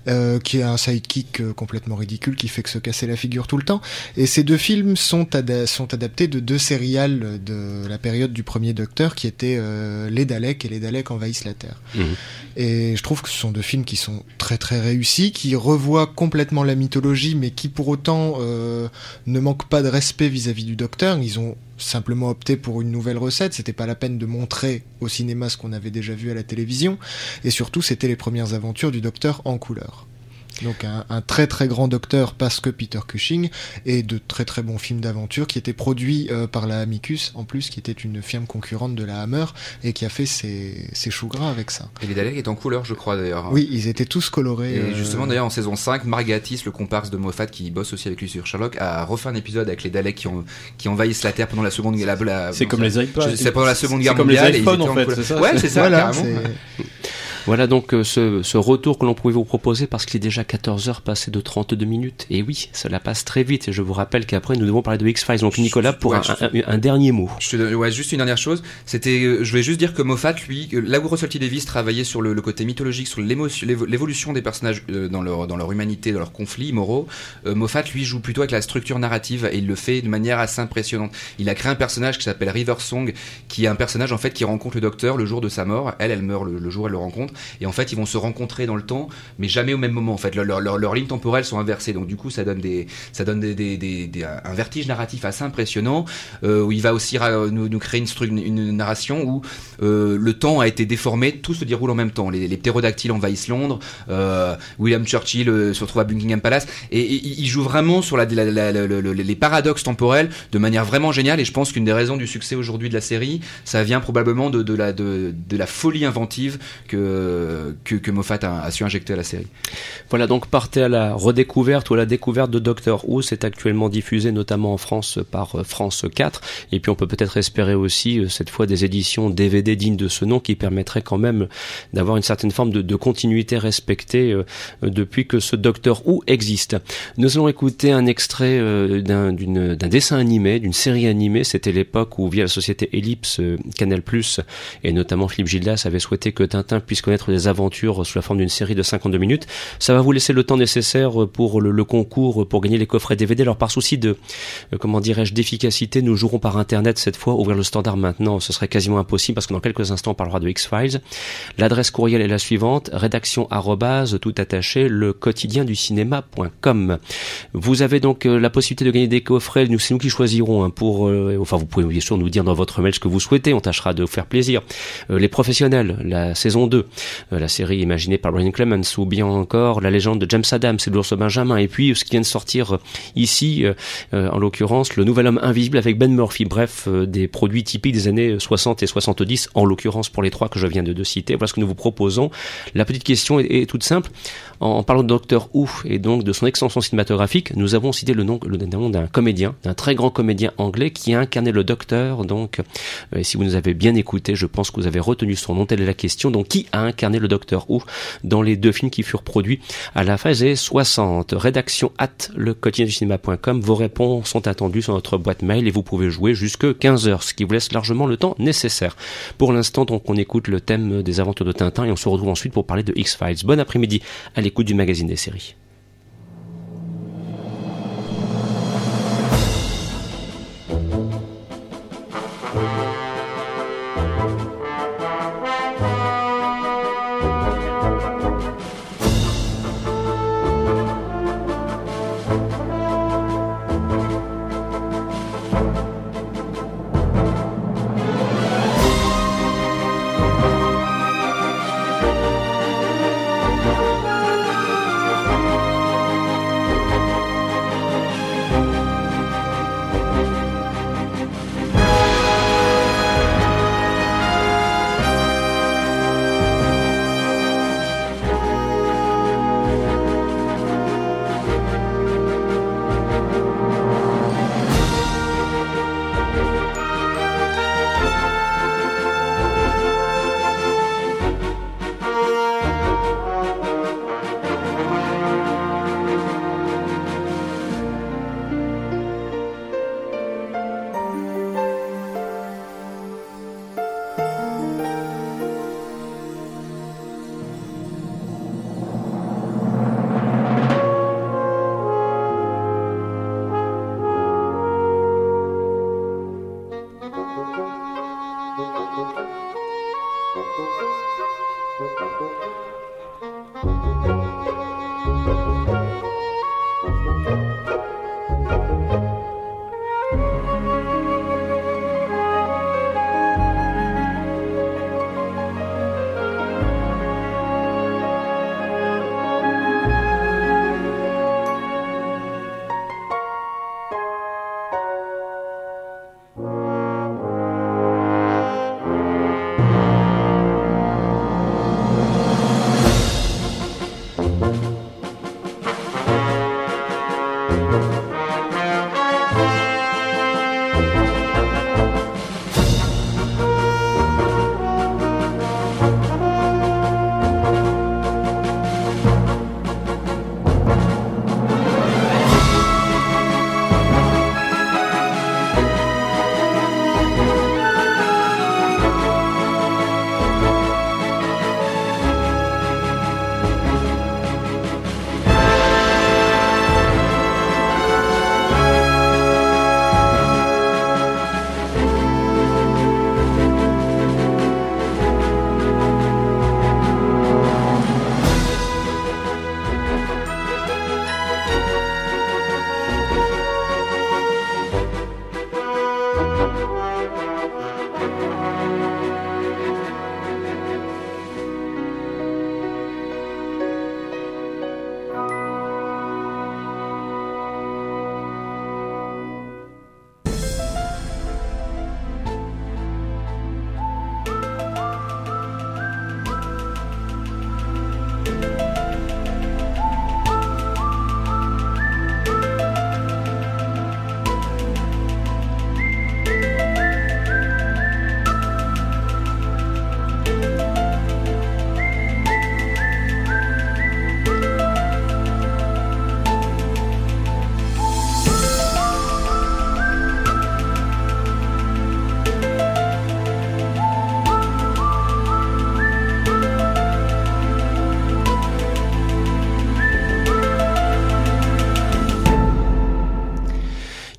euh, qui est un sidekick euh, complètement ridicule qui fait que se casser la figure tout le temps. Et ces deux films sont, ada- sont adaptés de deux sérials de la période du premier Docteur qui étaient euh, Les Daleks et Les Daleks envahissent la Terre. Mhm. Et je trouve que ce sont deux films qui sont très très réussis, qui revoient complètement la mythologie, mais qui pour autant ne manquent pas de respect vis-à-vis du Docteur. Ils ont simplement opté pour une nouvelle recette. C'était pas la peine de montrer au cinéma ce qu'on avait déjà vu à la télévision. Et surtout, c'était les premières aventures du Docteur en couleur. Donc un, un, très très grand docteur parce que Peter Cushing et de très très bons films d'aventure qui étaient produits euh, par la Amicus en plus qui était une firme concurrente de la Hammer et qui a fait ses, ses choux gras avec ça. Et les Daleks étaient en couleur je crois d'ailleurs. Oui ils étaient tous colorés. Et euh, justement d'ailleurs en saison 5 Margatis le comparse de Moffat qui bosse aussi avec lui sur Sherlock a refait un épisode avec les Daleks qui, ont, qui envahissent la Terre pendant la seconde la, la C'est comme les iPods. C'est pendant la seconde guerre comme mondiale. les iPhones en fait. Ça, ouais c'est ça voilà, carrément. Voilà donc euh, ce, ce, retour que l'on pouvait vous proposer parce qu'il est déjà 14 heures passées de 32 minutes. Et oui, cela passe très vite. Et je vous rappelle qu'après, nous devons parler de X-Files. Donc Nicolas, pour Ouais, un, un- un dernier mot. Je te- ouais, juste une dernière chose. C'était, euh, je voulais juste dire que Moffat, lui, là où Russell T Davis travaillait sur le, le côté mythologique, sur l'évolution des personnages euh, dans leur dans leur humanité, dans leurs conflits moraux, euh, Moffat lui joue plutôt avec la structure narrative et il le fait de manière assez impressionnante. Il a créé un personnage qui s'appelle River Song, qui est un personnage en fait qui rencontre le docteur le jour de sa mort. Elle, elle meurt le, le jour où elle le rencontre, et en fait ils vont se rencontrer dans le temps, mais jamais au même moment. En fait, leurs leur, leur, leurs lignes temporelles sont inversées, donc du coup ça donne des ça donne des, des, un vertige narratif assez impressionnant euh, où il va aussi nous, créer une, une, narration où euh, le temps a été déformé, tout se déroule en même temps. Les, les ptérodactyles envahissent Londres, euh, William Churchill se retrouve à Buckingham Palace, et, il joue vraiment sur les paradoxes temporels de manière vraiment géniale. Et je pense qu'une des raisons du succès aujourd'hui de la série, ça vient probablement de la, de, de la folie inventive que, que, que Moffat a, su injecter à la série. Voilà, donc partez à la redécouverte ou à la découverte de Doctor Who. C'est actuellement diffusé notamment en France par euh, France 4. Et puis on peut peut-être espérer aussi euh, cette fois des éditions DVD dignes de ce nom qui permettraient quand même d'avoir une certaine forme de, continuité respectée euh, depuis que ce Doctor Who existe. Nous allons écouter un extrait euh, d'un dessin animé, d'une série animée. C'était l'époque où via la société Ellipse, euh, Canal+, et notamment Philippe Gildas avait souhaité que Tintin puisse connaître des aventures sous la forme d'une série de 52 minutes. Ça va vous laisser le temps nécessaire pour le, le concours pour gagner les coffrets DVD. Alors par souci de, euh, comment dirais-je, d'efficacité, nous jouerons par internet cette fois. Ouvrir le standard maintenant, ce serait quasiment impossible parce que dans quelques instants on parlera de X-Files. L'adresse courriel est la suivante, rédaction arrobase, tout attaché, le quotidien du cinéma.com. Vous avez donc euh, la possibilité de gagner des coffrets. Nous, c'est nous qui choisirons hein, pour, euh, enfin, vous pouvez bien sûr nous dire dans votre mail ce que vous souhaitez. On tâchera de vous faire plaisir. Euh, les professionnels, la saison 2, euh, la série imaginée par Brian Clemens, ou bien encore la légende de James Adams et de l'ours Benjamin. Et puis, ce qui vient de sortir euh, ici, euh, euh, en l'occurrence, le nouvel homme invisible avec Ben Murphy. Bref, euh, des produits typiques des années 60 et 70, en l'occurrence pour les trois que je viens de, citer. Voilà ce que nous vous proposons. La petite question est, toute simple. En, parlant de Docteur Who et donc de son extension cinématographique, nous avons cité le nom, d'un comédien, d'un très grand comédien anglais qui a incarné le Docteur. Donc, euh, si vous nous avez bien écouté, je pense que vous avez retenu son nom. Telle est la question. Donc, qui a incarné le Docteur Who dans les deux films qui furent produits à la années 60 Rédaction at le quotidien. Vos réponses sont attendues sur notre boîte mail et vous pouvez jouer jusque 15 heures, ce qui vous laisse largement le temps nécessaire. Pour l'instant, donc, on écoute le thème des aventures de Tintin et on se retrouve ensuite pour parler de X-Files. Bon après-midi à l'écoute du magazine des séries.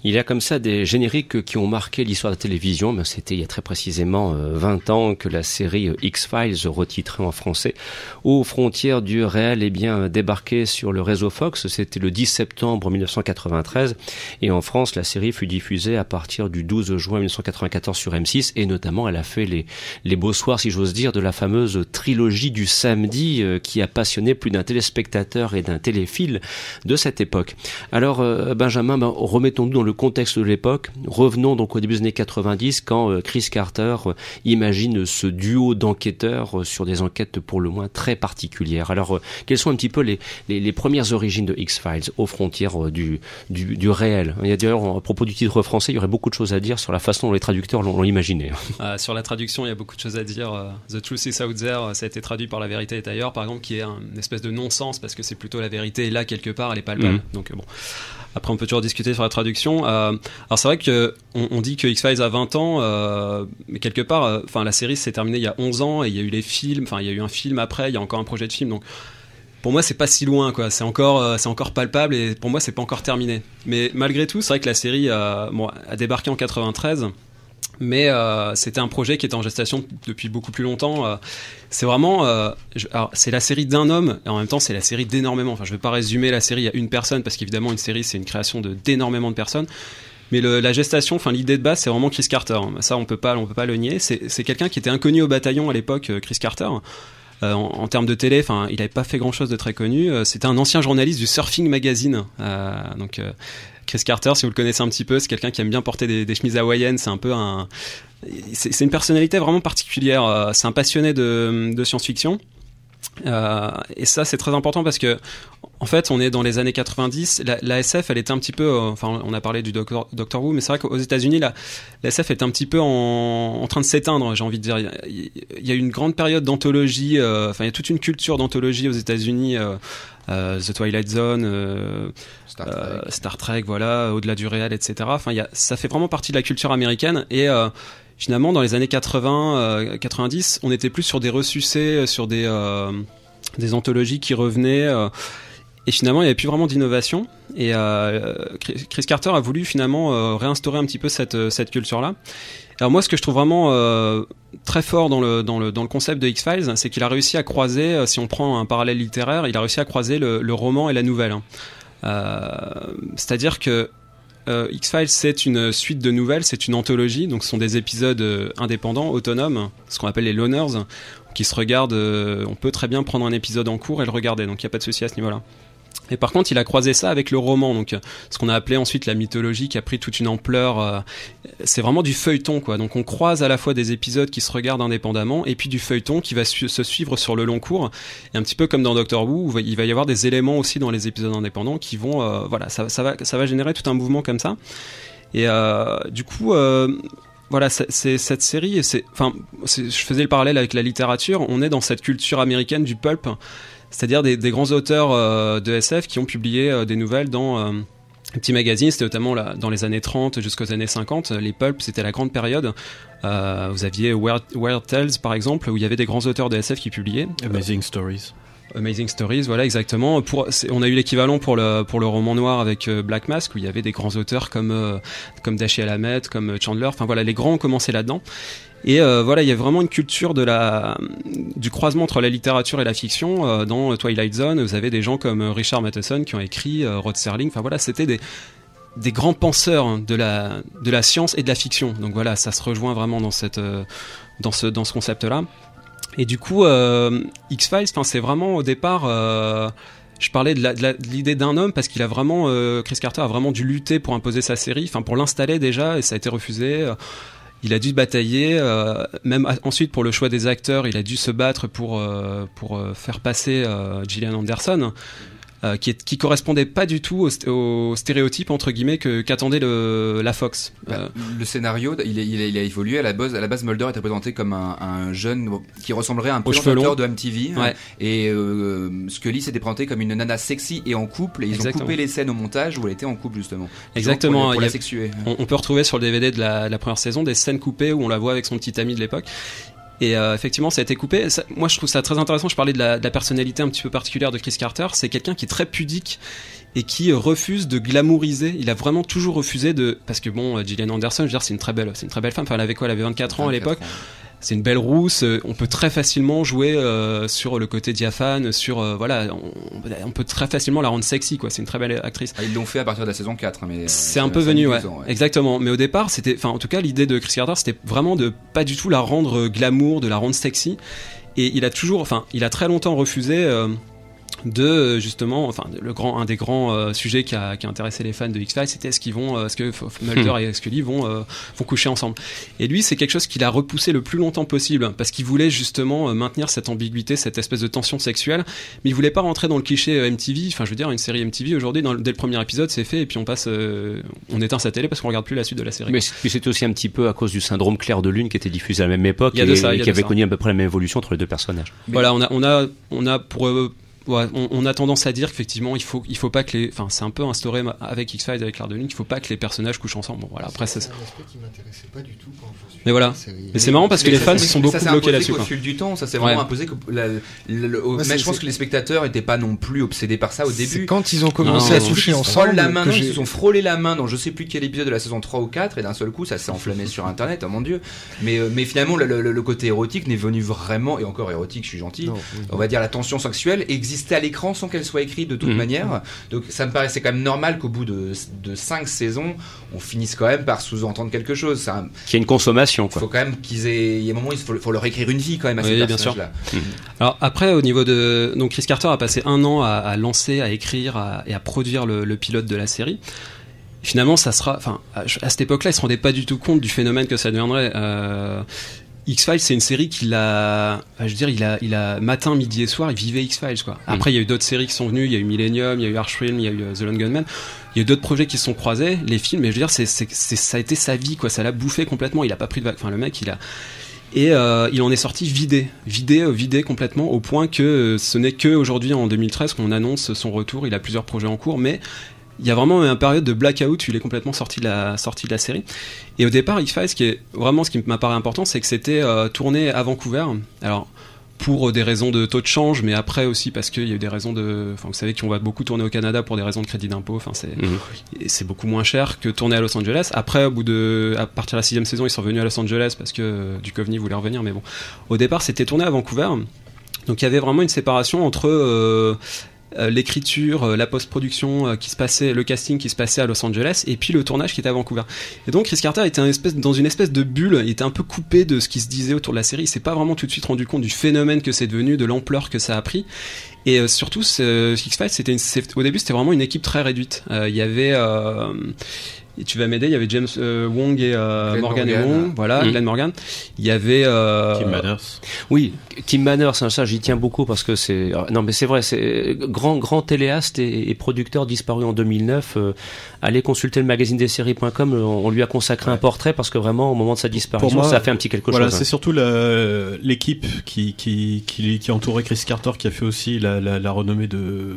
Il y a comme ça des génériques qui ont marqué l'histoire de la télévision. Mais c'était il y a très précisément 20 euh, ans que la série euh, X-Files, retitrée en français, aux frontières du réel, est bien débarqué sur le réseau Fox. C'était le 10 septembre 1993. Et en France, la série fut diffusée à partir du 12 juin 1994 sur M6. Et notamment, elle a fait les, les beaux soirs, si j'ose dire, de la fameuse trilogie du samedi euh, qui a passionné plus d'un téléspectateur et d'un téléphile de cette époque. Alors, Benjamin, ben, remettons-nous dans le contexte de l'époque. Revenons donc au début des années 90 quand euh, Chris Carter euh, imagine ce duo d'enquêteurs euh, sur des enquêtes pour le moins très particulières. Alors, quelles sont un petit peu les, les, premières origines de X-Files aux frontières du, du, du, réel? Il y a d'ailleurs, à propos du titre français, il y aurait beaucoup de choses à dire sur la façon dont les traducteurs l'ont imaginé. sur la traduction, il y a beaucoup de choses à dire. The Truth is Out There, ça a été traduit par La Vérité est ailleurs, par exemple, qui est une espèce de non-sens parce que c'est plutôt la vérité là quelque part, elle est palpable. Mmh. Donc bon. Après, on peut toujours discuter sur la traduction. Euh, alors, c'est vrai que on, dit que X-Files a 20 ans, euh, mais quelque part, euh, enfin, la série s'est terminée il y a 11 ans et il y a eu les films. Enfin, il y a eu un film après. Il y a encore un projet de film. Donc, pour moi, c'est pas si loin, quoi. C'est encore, encore palpable et pour moi, c'est pas encore terminé. Mais malgré tout, c'est vrai que la série a débarqué en 93 mais euh, c'était un projet qui était en gestation depuis beaucoup plus longtemps. Euh, c'est vraiment, euh, c'est la série d'un homme et en même temps c'est la série d'énormément. Enfin, je vais pas résumer la série à une personne parce qu'évidemment une série c'est une création de d'énormément de personnes. Mais la gestation, enfin l'idée de base, c'est vraiment Chris Carter. Ça, on peut pas, on peut pas le nier. C'est quelqu'un qui était inconnu au bataillon à l'époque, Chris Carter. Euh, en, termes de télé, enfin, il n'avait pas fait grand-chose de très connu. C'était un ancien journaliste du Surfing Magazine, donc Chris Carter, si vous le connaissez un petit peu, c'est quelqu'un qui aime bien porter des, chemises hawaïennes. C'est un peu un, c'est une personnalité vraiment particulière. Euh, c'est un passionné de, science-fiction. Euh, et ça, c'est très important parce que, en fait, on est dans les années 90. La, SF, elle était un petit peu. Euh, enfin, on a parlé du Doctor, Doctor Who, mais c'est vrai qu'aux États-Unis, la, SF est un petit peu en, train de s'éteindre. J'ai envie de dire, il y, a une grande période d'anthologie. Enfin, il y a toute une culture d'anthologie aux États-Unis. Euh, The Twilight Zone, euh, Star, Trek. Euh, Star, Trek. voilà, au-delà du réel, etc. Enfin, y a, ça fait vraiment partie de la culture américaine et finalement dans les années 80 90 on était plus sur des ressucés sur des des anthologies qui revenaient et finalement il n'y avait plus vraiment d'innovation et Chris Carter a voulu finalement réinstaurer un petit peu cette cette culture là alors moi, ce que je trouve vraiment euh, très fort dans le, dans, le, dans le concept de X-Files, c'est qu'il a réussi à croiser, euh, si on prend un parallèle littéraire, il a réussi à croiser le, roman et la nouvelle. Hein. Euh, C'est-à-dire que X-Files, c'est une suite de nouvelles, c'est une anthologie, donc ce sont des épisodes indépendants, autonomes, ce qu'on appelle les loners, qui se regardent, on peut très bien prendre un épisode en cours et le regarder, donc il n'y a pas de souci à ce niveau-là. Et par contre, il a croisé ça avec le roman, donc euh, ce qu'on a appelé ensuite la mythologie, qui a pris toute une ampleur. Euh, c'est vraiment du feuilleton, quoi. Donc on croise à la fois des épisodes qui se regardent indépendamment, et puis du feuilleton qui va se suivre sur le long cours. Et un petit peu comme dans Doctor Who, il va y avoir des éléments aussi dans les épisodes indépendants qui vont, euh, voilà, ça, va, générer tout un mouvement comme ça. Et du coup. voilà, c'est cette série, enfin, je faisais le parallèle avec la littérature. On est dans cette culture américaine du pulp, c'est-à-dire des, grands auteurs euh, de SF qui ont publié euh, des nouvelles dans euh, petits magazines, c'était notamment là, dans les années 30 jusqu'aux années 50. Les pulps, c'était la grande période. vous aviez Weird, Tales, par exemple, où il y avait des grands auteurs de SF qui publiaient. Amazing Stories. Amazing Stories, voilà exactement. Pour, on a eu l'équivalent pour le pour le roman noir avec Black Mask où il y avait des grands auteurs comme comme Dashiell Hammett, comme Chandler. Enfin voilà, les grands ont commencé là-dedans. Et euh, voilà, il y a vraiment une culture du croisement entre la littérature et la fiction. Euh, dans Twilight Zone, vous avez des gens comme Richard Matheson qui ont écrit euh, Rod Serling. Enfin voilà, c'était des grands penseurs de la, de la science et de la fiction. Donc voilà, ça se rejoint vraiment dans, euh, ce, concept-là. Et du coup, euh, X-Files, c'est vraiment au départ. Euh, je parlais de l'idée d'un homme parce qu'il a vraiment, euh, Chris Carter a vraiment dû lutter pour imposer sa série, enfin pour l'installer déjà, et ça a été refusé. Il a dû batailler, euh, même ensuite pour le choix des acteurs, il a dû se battre pour, euh, pour faire passer Gillian Anderson. Euh, qui, est, qui correspondait pas du tout au, au stéréotype entre guillemets que qu'attendait le la Fox. Bah, euh, le scénario, il, il, il, a évolué à la base. À la base, Mulder était présenté comme un, un jeune qui ressemblerait à un présentateur de MTV, ouais. et euh, Scully s'était présenté comme une nana sexy et en couple. Et ils Exactement. ont coupé les scènes au montage où elle était en couple justement. Exactement. Pour, a. On, on, peut retrouver sur le DVD de la, la première saison des scènes coupées où on la voit avec son petit ami de l'époque. Et euh, effectivement, ça a été coupé. Moi, je trouve ça très intéressant. Je parlais de la, personnalité un petit peu particulière de Chris Carter. C'est quelqu'un qui est très pudique et qui refuse de glamouriser. Il a vraiment toujours refusé de parce que bon, Gillian Anderson, je veux dire, c'est une très belle, c'est une très belle femme. Enfin, elle avait quoi? Elle avait 24 ans à l'époque. C'est une belle rousse. On peut très facilement jouer euh, sur le côté diaphane, sur euh, voilà, on, on, peut très facilement la rendre sexy quoi. C'est une très belle actrice. Ah, ils l'ont fait à partir de la saison 4 hein, mais euh, c'est un peu venu ouais. Ans, ouais. Exactement. Mais au départ, c'était enfin en tout cas l'idée de Chris Carter, c'était vraiment de pas du tout la rendre glamour, de la rendre sexy. Et il a toujours enfin, il a très longtemps refusé euh, de justement, enfin le grand, un des grands euh, sujets qui a, qui a, intéressé les fans de X-Files, c'était est-ce qu'ils vont, euh, est-ce que Mulder hmm. et Scully vont euh, vont coucher ensemble. Et lui, c'est quelque chose qu'il a repoussé le plus longtemps possible parce qu'il voulait justement maintenir cette ambiguïté, cette espèce de tension sexuelle, mais il voulait pas rentrer dans le cliché MTV. Enfin, je veux dire, une série MTV aujourd'hui, dès le premier épisode, c'est fait et puis on passe, on éteint sa télé parce qu'on regarde plus la suite de la série. Mais c'était aussi un petit peu à cause du syndrome Claire de Lune qui était diffusé à la même époque il y a de ça, et, il y a qui de avait ça. connu à peu près la même évolution entre les deux personnages. Mais voilà, on a, on a, on a pour Ouais, on, on, a tendance à dire qu'effectivement il faut il faut pas que les enfin c'est un peu instauré avec X-Files avec Claire de Lune qu'il faut pas que les personnages couchent ensemble. Bon voilà après c'est un aspect qui m'intéressait pas du tout quand je suis mais voilà. mais c'est marrant parce que les fans se sont beaucoup bloqués là-dessus au fil du temps ça s'est vraiment ouais. imposé que la, la, la, au, mais je pense que les spectateurs étaient pas non plus obsédés par ça au début. quand ils ont commencé non, à coucher ensemble la main ils se sont frôlé la main dans je sais plus quel épisode de la saison 3 ou 4 et d'un seul coup ça s'est enflammé sur internet oh mon dieu. Mais mais finalement le, le, le côté érotique n'est venu vraiment et encore érotique je suis gentil on va dire la tension sexuelle existait à l'écran sans qu'elle soit écrite de toute mmh. manière. Donc ça me paraissait quand même normal qu'au bout de, de cinq saisons, on finisse quand même par sous-entendre quelque chose. Ça, Qu'il y ait une consommation. Il faut quand même qu'ils aient. Il y a un moment, il faut, faut leur écrire une vie quand même à oui, ces bien sûr. là mmh. Alors après, au niveau de. Donc Chris Carter a passé un an à, à lancer, à écrire à, et à produire le, le pilote de la série finalement ça sera enfin à cette époque-là il se rendait pas du tout compte du phénomène que ça deviendrait euh, X-Files, c'est une série qu'il a, je veux dire, il a, il a matin, midi et soir, il vivait X-Files, quoi. Après, mm. il y a eu d'autres séries qui sont venues, il y a eu Millennium, il y a eu Archfilm, il y a eu uh, The Lone Gunman. Il y a eu d'autres projets qui se sont croisés, les films, mais je veux dire, c'est, c'est, c'est, ça a été sa vie, quoi. Ça l'a bouffé complètement. Il a pas pris de, enfin, le mec, il a, et euh, il en est sorti vidé, vidé, euh, vidé complètement, au point que euh, ce n'est que aujourd'hui, en 2013, qu'on annonce son retour. Il a plusieurs projets en cours, mais il y a vraiment une période de blackout où il est complètement sorti de la sortie de la série. Et au départ, X-Files, ce qui est vraiment ce qui m'apparaît important, c'est que c'était euh, tourné à Vancouver. Alors pour des raisons de taux de change, mais après aussi parce qu'il y a eu des raisons de. Enfin, vous savez qu'on va beaucoup tourner au Canada pour des raisons de crédit d'impôt. Enfin, c'est c'est beaucoup moins cher que tourner à Los Angeles. Après, au bout de, à partir de la sixième saison, ils sont revenus à Los Angeles parce que euh, Duchovny voulait revenir. Mais bon, au départ, c'était tourné à Vancouver. Donc il y avait vraiment une séparation entre euh, euh, l'écriture, euh, la post-production euh, qui se passait, le casting qui se passait à Los Angeles, et puis le tournage qui était à Vancouver. Et donc Chris Carter était dans une espèce de bulle, il était un peu coupé de ce qui se disait autour de la série, il s'est pas vraiment tout de suite rendu compte du phénomène que c'est devenu, de l'ampleur que ça a pris. Et euh, surtout, ce, X-Files, au début, c'était vraiment une équipe très réduite. Euh, Il y avait euh, et tu vas m'aider, il y avait James euh, Wong et euh, Morgan, et Morgan. Wong, voilà, Mhm. Glenn Morgan. Il y avait euh, Kim Manners. Oui, Kim Manners, ça, ça j'y tiens beaucoup parce que c'est non mais c'est vrai, c'est grand grand téléaste et, et producteur disparu en 2009. Euh, allez consulter le magazine des séries.com, on, on lui a consacré un portrait parce que vraiment au moment de sa disparition, moi, ça a fait un petit quelque Voilà, chose. hein. c'est surtout l'équipe qui, qui, qui, qui entourait Chris Carter qui a fait aussi la, la, la renommée de,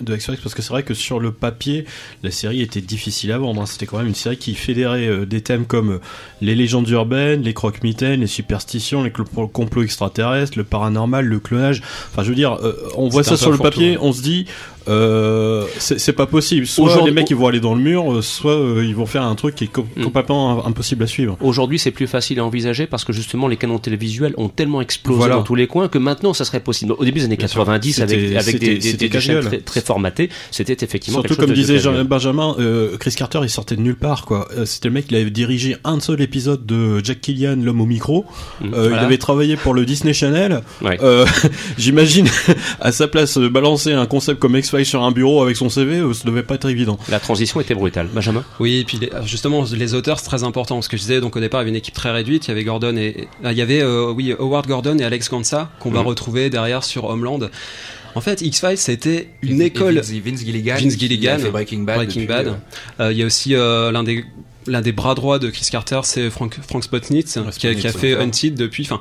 de X-Files parce que c'est vrai que sur le papier, la série était difficile à vendre. hein. C'était quand même une série qui fédérait euh, des thèmes comme euh, les légendes urbaines, les croque-mitaines, les superstitions, les complots extraterrestres, le paranormal, le clonage. Enfin, je veux dire, euh, on voit ça sur le papier, ouais. on se dit, Euh, c'est pas possible. Soit les mecs ils vont aller dans le mur, euh, soit euh, ils vont faire un truc qui est Mm. complètement impossible à suivre. Aujourd'hui, c'est plus facile à envisager parce que justement, les canons télévisuels ont tellement explosé Voilà. dans tous les coins que maintenant, ça serait possible. Au début des années Bien sûr. 90, avec, des, des, chaînes très, très formatées, c'était effectivement Surtout quelque chose comme de- disait. Jean- Benjamin, euh, Chris Carter il sortait de nulle part quoi. C'était le mec qui avait dirigé un seul épisode de Jack Killian, l'homme au micro. Mm. Voilà. Il avait travaillé pour le Disney Channel. Ouais. J'imagine à sa place balancer un concept comme Sur un bureau avec son CV, euh, ça devait pas être évident. La transition était brutale. Benjamin? Oui, et puis les- justement, les auteurs, c'est très important. Ce que je disais, donc au départ, il y avait une équipe très réduite. Il y avait Gordon et. ah, Il y avait, euh, oui, Howard Gordon et Alex Gansa, qu'on va Mhm. retrouver derrière sur Homeland. En fait, X-Files, c'était une Et- et école. Vince, Vince Gilligan. Vince Gilligan, fait Breaking Bad. Breaking depuis, Bad. euh, Euh, Il y a aussi euh, l'un des l'un des bras droits de Chris Carter, c'est Frank, Frank Spotnitz, qui a, Spotnitz, qui a fait. Hunted depuis. Enfin,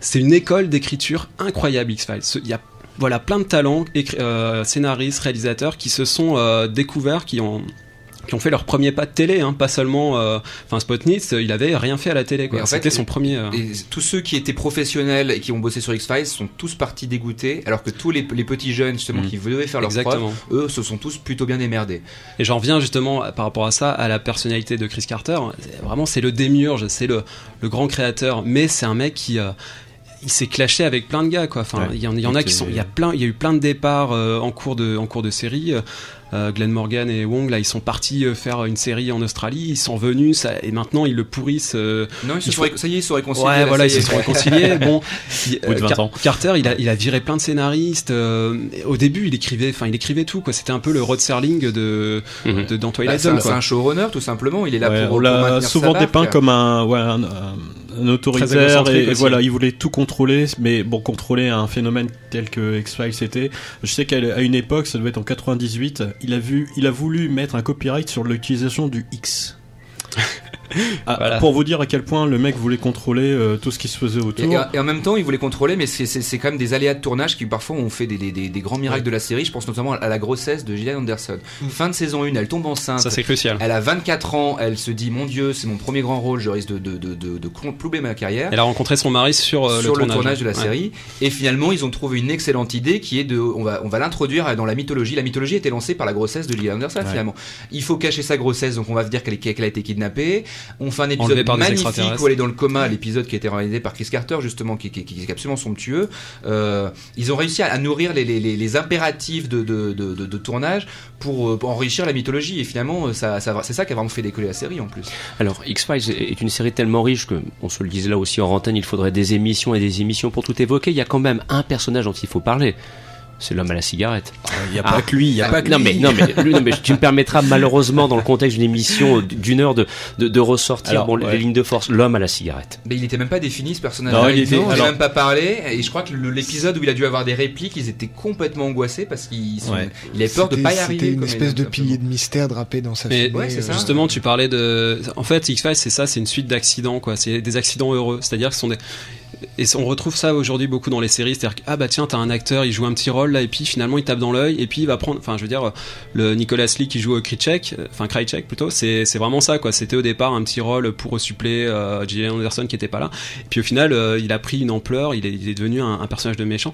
c'est une école d'écriture incroyable X-Files. Il y a voilà plein de talents, euh, scénaristes, réalisateurs qui se sont euh, découverts, qui ont qui ont fait leur premier pas de télé, hein, pas seulement. euh, Enfin, Spotnitz, il avait rien fait à la télé. C'était son premier. euh, Et tous ceux qui étaient professionnels et qui ont bossé sur X-Files sont tous partis dégoûtés, alors que tous les, les petits jeunes justement Mhm. qui devaient faire leur preuve, Exactement. eux se sont tous plutôt bien démerdés. Et j'en reviens justement par rapport à ça, à la personnalité de Chris Carter. Vraiment, c'est le démiurge, c'est le, le grand créateur, mais c'est un mec qui. euh, il s'est clashé avec plein de gars quoi. Enfin, Ouais. il y en, il y en a qui sont, il y a plein, il y a eu plein de départs euh, en cours de, en cours de série. Euh, Glenn Morgan et Wong là, ils sont partis euh, faire une série en Australie. Ils sont venus, ça, et maintenant ils le pourrissent. euh, Non, ils se faut- ça y est, ils se sont réconciliés. Ouais, là, voilà, ils y se sont réconciliés. Bon, il- de 20 Car- ans. Carter, il a, il a viré plein de scénaristes. euh, au début, il écrivait, enfin, il écrivait tout, quoi. C'était un peu le Rod Serling de, Mhm. de dans Bah, Twilight c'est Zone, un, c'est un showrunner tout simplement. Il est là Ouais, pour. on pour l'a maintenir souvent sa dépeint comme un, ouais, un, un- un autoritaire et, voilà, il voulait tout contrôler, mais bon, contrôler un phénomène tel que X-Files c'était. Je sais qu'à une époque, ça devait être en 98, il a vu, il a voulu mettre un copyright sur l'utilisation du X. Ah, Voilà. Pour vous dire à quel point le mec voulait contrôler euh, tout ce qui se faisait autour. et- et en même temps, il voulait contrôler, mais c'est- c'est c'est quand même des aléas de tournage qui parfois ont fait des, des- des- des grands miracles de la série. Je pense notamment à la grossesse de Gillian Anderson. Mm. Fin de saison 1, elle tombe enceinte. Ça, c'est crucial. Elle a 24 ans, elle se dit Mon Dieu, c'est mon premier grand rôle, je risque de, de, de, de, de clon- plouber ma carrière. Elle a rencontré son mari sur, euh, sur le, tournage. de la Ouais. série et finalement ils ont trouvé une excellente idée qui est de on va on va l'introduire dans la mythologie la mythologie a été lancée par la grossesse de Gillian Anderson Ouais. finalement il faut cacher sa grossesse donc on va se dire qu'elle a été kidnappée on fait un épisode par magnifique où elle est dans le coma l'épisode qui a été réalisé par Chris Carter justement qui, qui, qui est absolument somptueux Euh, ils ont réussi à, à nourrir les, les, les, les impératifs de, de, de, de- de tournage pour, euh, pour enrichir la mythologie et finalement euh, ça, ça c'est ça qui a vraiment fait décoller la série en plus Alors, X-Files est une série tellement riche que, on se le disait là aussi en antenne, il faudrait des émissions et des émissions pour tout évoquer. Il y a quand même un personnage dont il faut parler. C'est l'homme à la cigarette. Il y a Ah. pas que lui, il y a Ah, pas que non, lui. mais, non, mais, lui, non, mais tu me permettras malheureusement, dans le contexte d'une émission d'une heure, de, de, de ressortir Alors, bon, ouais. les lignes de force. L'homme à la cigarette. Mais il était même pas défini ce personnage. Non, il il était- n'en alors- même pas parlé. Et je crois que l'épisode où il a dû avoir des répliques, ils étaient complètement angoissés parce qu'il Ouais. avait peur de pas y arriver. C'était une espèce de pilier de mystère drapé dans sa Mais fumée, ouais, c'est ça. euh, Justement, tu parlais de. En fait, X-Files, c'est ça, c'est une suite d'accidents, quoi. C'est des accidents heureux. C'est-à-dire que ce sont des. Et on retrouve ça aujourd'hui beaucoup dans les séries. C'est-à-dire que, ah bah tiens, t'as un acteur, il joue un petit rôle là, et puis finalement il tape dans l'œil, et puis il va prendre. Enfin, je veux dire, le Nicolas Lee qui joue au Krychek, enfin Krychek plutôt, c'est vraiment ça, quoi. C'était au départ un petit rôle pour suppléer euh, Anderson qui était pas là. Et puis au final, euh, il a pris une ampleur, il est, devenu un personnage de méchant.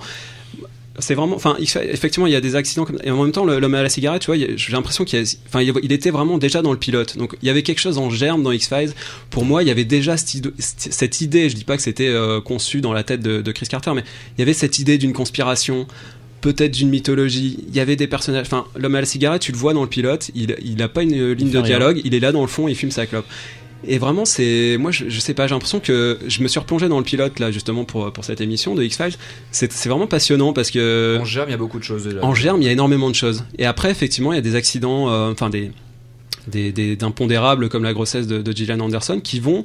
C'est vraiment, enfin, effectivement, il y a des accidents comme, et en même temps, l'homme à la cigarette, tu vois, j'ai l'impression qu'il enfin, il était vraiment déjà dans le pilote. Donc, il y avait quelque chose en germe dans X-Files. Pour moi, il y avait déjà cette idée, je dis pas que c'était euh, conçu dans la tête de, de Chris Carter, mais il y avait cette idée d'une conspiration, peut-être d'une mythologie. Il y avait des personnages, enfin, l'homme à la cigarette, tu le vois dans le pilote, il, il a pas une euh, ligne de dialogue, il est là dans le fond, il fume sa clope. Et vraiment, c'est moi, je, je sais pas, j'ai l'impression que je me suis replongé dans le pilote là justement pour pour cette émission de X Files. C'est vraiment passionnant parce que En germe, il y a beaucoup de choses déjà. en germe, il y a énormément de choses. Et après, effectivement, il y a des accidents, euh, enfin des des, des d'impondérables comme la grossesse de, de Gillian Anderson qui vont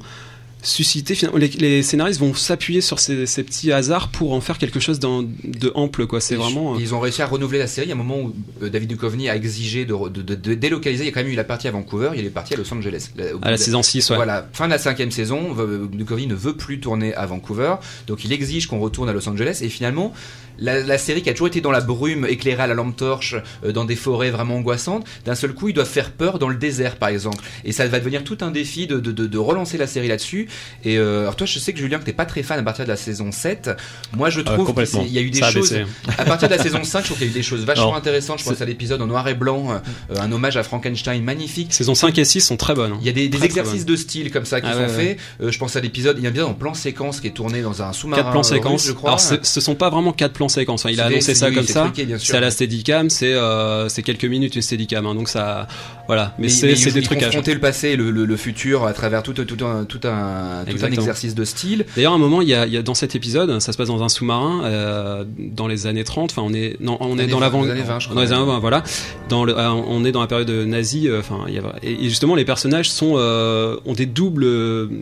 susciter finalement les, les scénaristes vont s'appuyer sur ces, ces petits hasards pour en faire quelque chose d'en- de ample quoi c'est vraiment euh, Ils ont réussi à renouveler la série à un moment où euh, David Duchovny a exigé de, de- de- de délocaliser. Il y a quand même eu la partie à Vancouver, il est parti à Los Angeles. La- à la saison 6 ouais. Voilà, fin de la cinquième saison, Duchovny ne veut plus tourner à Vancouver, donc il exige qu'on retourne à Los Angeles. Et finalement, la, la série qui a toujours été dans la brume, éclairée à la lampe torche, euh, dans des forêts vraiment angoissantes, d'un seul coup, ils doivent faire peur dans le désert, par exemple. Et ça va devenir tout un défi de, de relancer la série là-dessus. Et euh, alors toi, je sais que Julien, que t'es pas très fan à partir de la saison 7. Moi, je trouve complètement. qu'il y a eu des Ça choses. À partir de la saison 5, je trouve qu'il y a eu des choses vachement intéressantes. Je pense à l'épisode en noir et blanc, euh, un hommage à Frankenstein magnifique. Saison 5 et 6 sont très bonnes. hein. Il y a des, des Très, très exercices de style comme ça qui Ah sont ouais, faits. Euh, je pense à l'épisode, il y a un épisode en plan séquence qui est tourné dans un sous-marin. Quatre plans euh, séquences. je crois. Alors ce sont pas vraiment quatre plans séquences. hein. Il a annoncé ça comme ça. bien. C'est à la Steadicam. C'est euh, c'est quelques minutes une Steadicam. Hein. Donc ça, voilà. Mais, c'est des il trucages. confronter le passé et le, futur à travers tout, tout, tout un, tout, un, tout un exercice de style. D'ailleurs, à un moment, il y, a, il y a dans cet épisode, ça se passe dans un sous-marin euh, dans les années 30. Enfin, on est, non, on est dans 20, l'avant, les années 20, je dans les années 20, voilà. Dans le, euh, on est dans la période nazie. euh, Enfin, il y a, et, justement, les personnages sont ont des doubles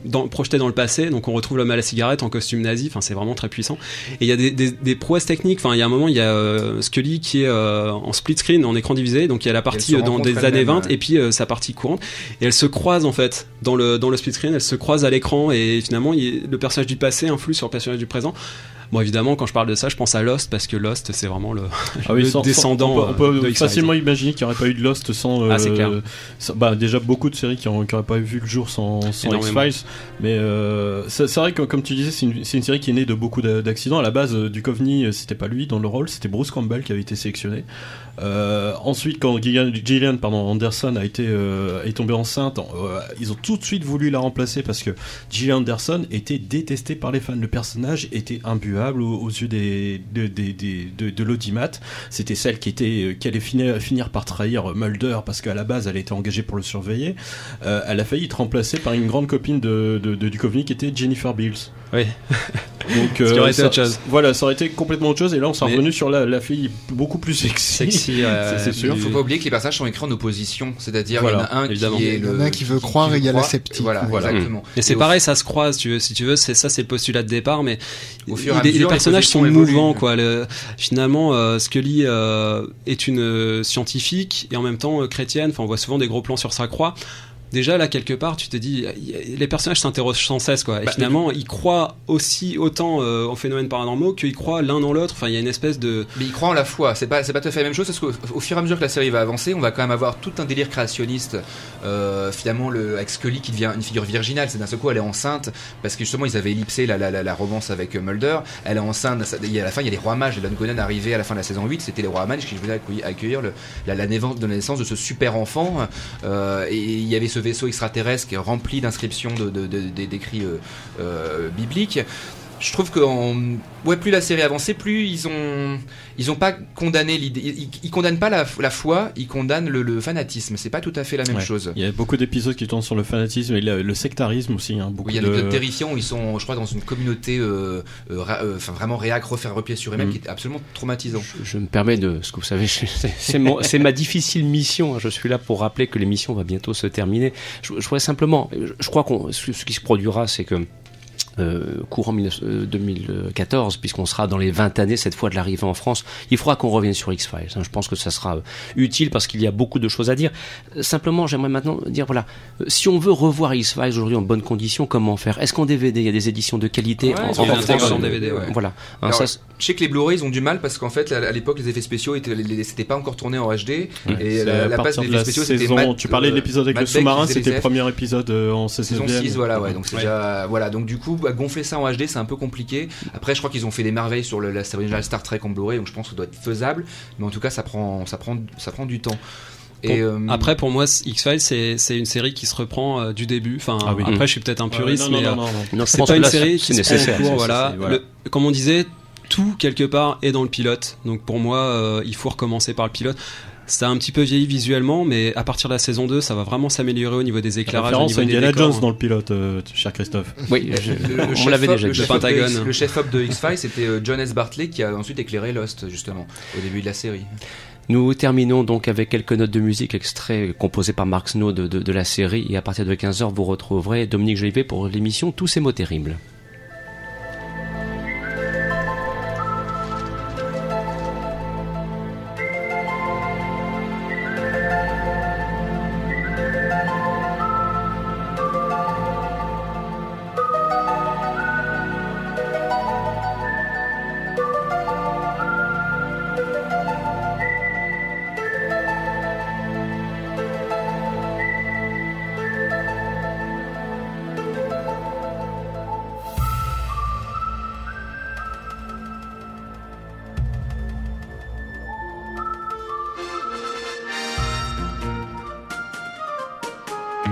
dans, projetés dans le passé. Donc, on retrouve l'homme à la cigarette en costume nazi. Enfin, c'est vraiment très puissant. Et il y a des, des, des prouesses techniques. Enfin, il y a un moment, il y a Scully qui est en split screen, en écran divisé. Donc, il y a la partie dans des années elles-mêmes, 20 ouais. et puis sa partie courante. Et elles se croisent en fait dans le dans le split screen. Elles se croisent à l'écran et finalement, le personnage du passé influe sur le personnage du présent. Bon, évidemment, quand je parle de ça, je pense à Lost parce que Lost, c'est vraiment le, Ah oui, le sans- sans- descendant. on peut, on euh, peut de X-Files. facilement imaginer qu'il n'y aurait pas eu de Lost sans. euh, Ah, c'est clair. sans- bah, déjà beaucoup de séries qui n'auraient pas vu le jour sans. X-Files. Mais euh, c'est vrai que, comme tu disais, c'est une, série qui est née de beaucoup d'a- d'accidents. À la base, euh, Duchovny, euh, c'était pas lui dans le rôle, c'était Bruce Campbell qui avait été sélectionné. Euh, ensuite, quand Gillian, Gillian pardon, Anderson a été euh, est tombée enceinte, euh, ils ont tout de suite voulu la remplacer parce que Gillian Anderson était détestée par les fans. Le personnage était imbuable aux, yeux de, l'audimat. C'était celle qui était euh, qui allait finir, par trahir Mulder parce qu'à la base elle était engagée pour le surveiller. Euh, elle a failli être remplacée par une grande copine de, de, qui était Jennifer Beals. Oui. Donc qui aurait été ça- autre chose. Voilà, ça aurait été complètement autre chose. Et là, on s'est revenu sur la, la fille beaucoup plus sexy. Sexy, euh, C'est- c'est sûr. Il faut pas oublier que les personnages sont écrits en opposition, c'est-à-dire Voilà, il y en a un évidemment. qui est Il y en le a qui veut croire et il y a la sceptique. Voilà, Voilà. exactement. C'est Et au- pareil, ça se croise, tu veux, si tu veux, c'est ça, c'est le postulat de départ, mais Au fur et à les, mesure, les les personnages sont mouvants, quoi. Le- finalement, euh, Scully euh, est une euh, scientifique et en même temps euh, chrétienne. Enfin, on voit souvent des gros plans sur sa croix. Déjà là quelque part, tu te dis, les personnages s'interrogent sans cesse, quoi. Et Bah, finalement, ils croient aussi autant euh, aux phénomènes paranormaux qu'ils croient l'un dans l'autre. Enfin, il y a une espèce de Mais il croit en la foi, c'est pas, c'est pas tout à fait la même chose parce qu'au au fur et à mesure que la série va avancer, on va quand même avoir tout un délire créationniste. Euh, finalement, le, avec Scully qui devient une figure virginale, c'est d'un seul coup elle est enceinte parce que justement ils avaient ellipsé la, la, la, la romance avec euh, Mulder. Elle est enceinte, il y a- à la fin il y a les rois mages, Don Conan arrivé à la fin de la saison 8, c'était les rois mages qui venaient accueillir, accueillir le, la, la naissance de la naissance de ce super enfant. Euh, et il y avait ce vaisseau extraterrestre rempli d'inscriptions de, de, de- de- d'écrits euh, euh, bibliques. Je trouve que en- ouais, plus la série avançait, plus ils ont ils ont pas condamné l'idée. Ils, ils condamnent pas la, la foi, ils condamnent le, le fanatisme. C'est pas tout à fait la même Ouais. chose. Il y a beaucoup d'épisodes qui tournent sur le fanatisme et le, le sectarisme aussi. Hein, beaucoup Oui, il y a de... un épisode terrifiant où ils sont, je crois, dans une communauté euh, euh, ra- euh, enfin, vraiment réac, refaire repied sur eux-mêmes, Mm. qui est absolument traumatisant. Je, je me permets de, ce que vous savez, c'est ma difficile mission. hein. Je suis là pour rappeler que l'émission va bientôt se terminer. Je, je voudrais simplement, je, je crois qu'on, ce, ce qui se produira, c'est que euh, courant 19 euh, 2014, puisqu'on sera dans les 20 années cette fois de l'arrivée en France, il faudra qu'on revienne sur X-Files. hein. Je pense que ça sera euh, utile parce qu'il y a beaucoup de choses à dire. Euh, Simplement, j'aimerais maintenant dire, voilà, si on veut revoir X-Files aujourd'hui en bonnes conditions, comment faire? Est-ce qu'en DVD, il y a des éditions de qualité Ouais, en, en France, euh, DVD, ouais. Voilà. Hein, Alors, ça, Je sais que les Blu-ray ils ont du mal parce qu'en fait à l'époque les effets spéciaux c'était pas encore tourné en HD et la, la partir des effets spéciaux c'était tu parlais de l'épisode avec Matt le sous-marin, c'était le premier épisode en Saison 16 6, voilà, ouais. Donc c'est Ouais. déjà, voilà. Donc du coup, à gonfler ça en HD, c'est un peu compliqué. Après, je crois qu'ils ont fait des merveilles sur le, la série originale Star Trek en Blu-ray, donc je pense que ça doit être faisable. Mais en tout cas, ça prend, ça prend, ça prend du temps. Et euh, Après, pour moi, X-Files, c'est c'est une série qui se reprend euh, du début. Enfin, Ah oui. après, je suis peut-être un puriste, non, mais non, euh, non, non, non. non, je c'est pas une série qui se prend nécessaire. cours, c'est voilà. nécessaire, voilà. Le- comme on disait, tout quelque part est dans le pilote. Donc pour moi, euh, il faut recommencer par le pilote. Ça a un petit peu vieilli visuellement, mais à partir de la saison 2, ça va vraiment s'améliorer au niveau des éclairages, au Référence niveau à des Indiana décors. Jones dans le pilote, euh, cher Christophe. Oui, je- le, on chef l'avait déjà le chef Le op de le chef op de X-Files, c'était euh, John S. Bartley qui a ensuite éclairé Lost, justement, au début de la série. Nous terminons donc avec quelques notes de musique extraits composés par Mark Snow de, de- de la série et à partir de 15h vous retrouverez Dominique Jolivet pour l'émission Tous ces mots terribles.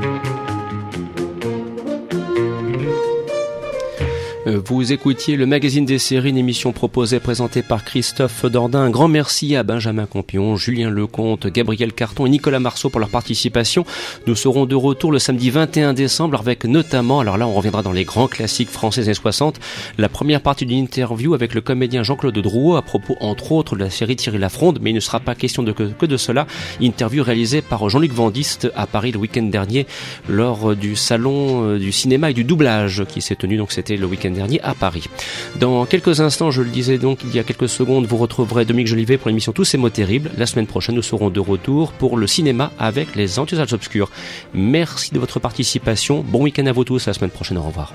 Thank you. Vous écoutiez le magazine des séries, une émission proposée présentée par Christophe Dordain. Un grand merci à Benjamin Campion, Julien Lecomte, Gabriel Carton et Nicolas Marceau pour leur participation. Nous serons de retour le samedi 21 décembre avec notamment, alors là on reviendra dans les grands classiques français des 60, la première partie d'une interview avec le comédien Jean-Claude Drouot à propos entre autres de la série Thierry Lafronde, mais il ne sera pas question que, que de cela. Interview réalisée par Jean-Luc Vandiste à Paris le week-end dernier lors du salon euh, du cinéma et du doublage qui s'est tenu, donc c'était le week-end dernier à Paris. Dans quelques instants, je le disais donc il y a quelques secondes, vous retrouverez Dominique Jolivet pour l'émission Tous ces mots terribles. La semaine prochaine, nous serons de retour pour le cinéma avec les Enthousiastes Obscurs. Merci de votre participation. Bon week-end à vous tous. À la semaine prochaine. Au revoir.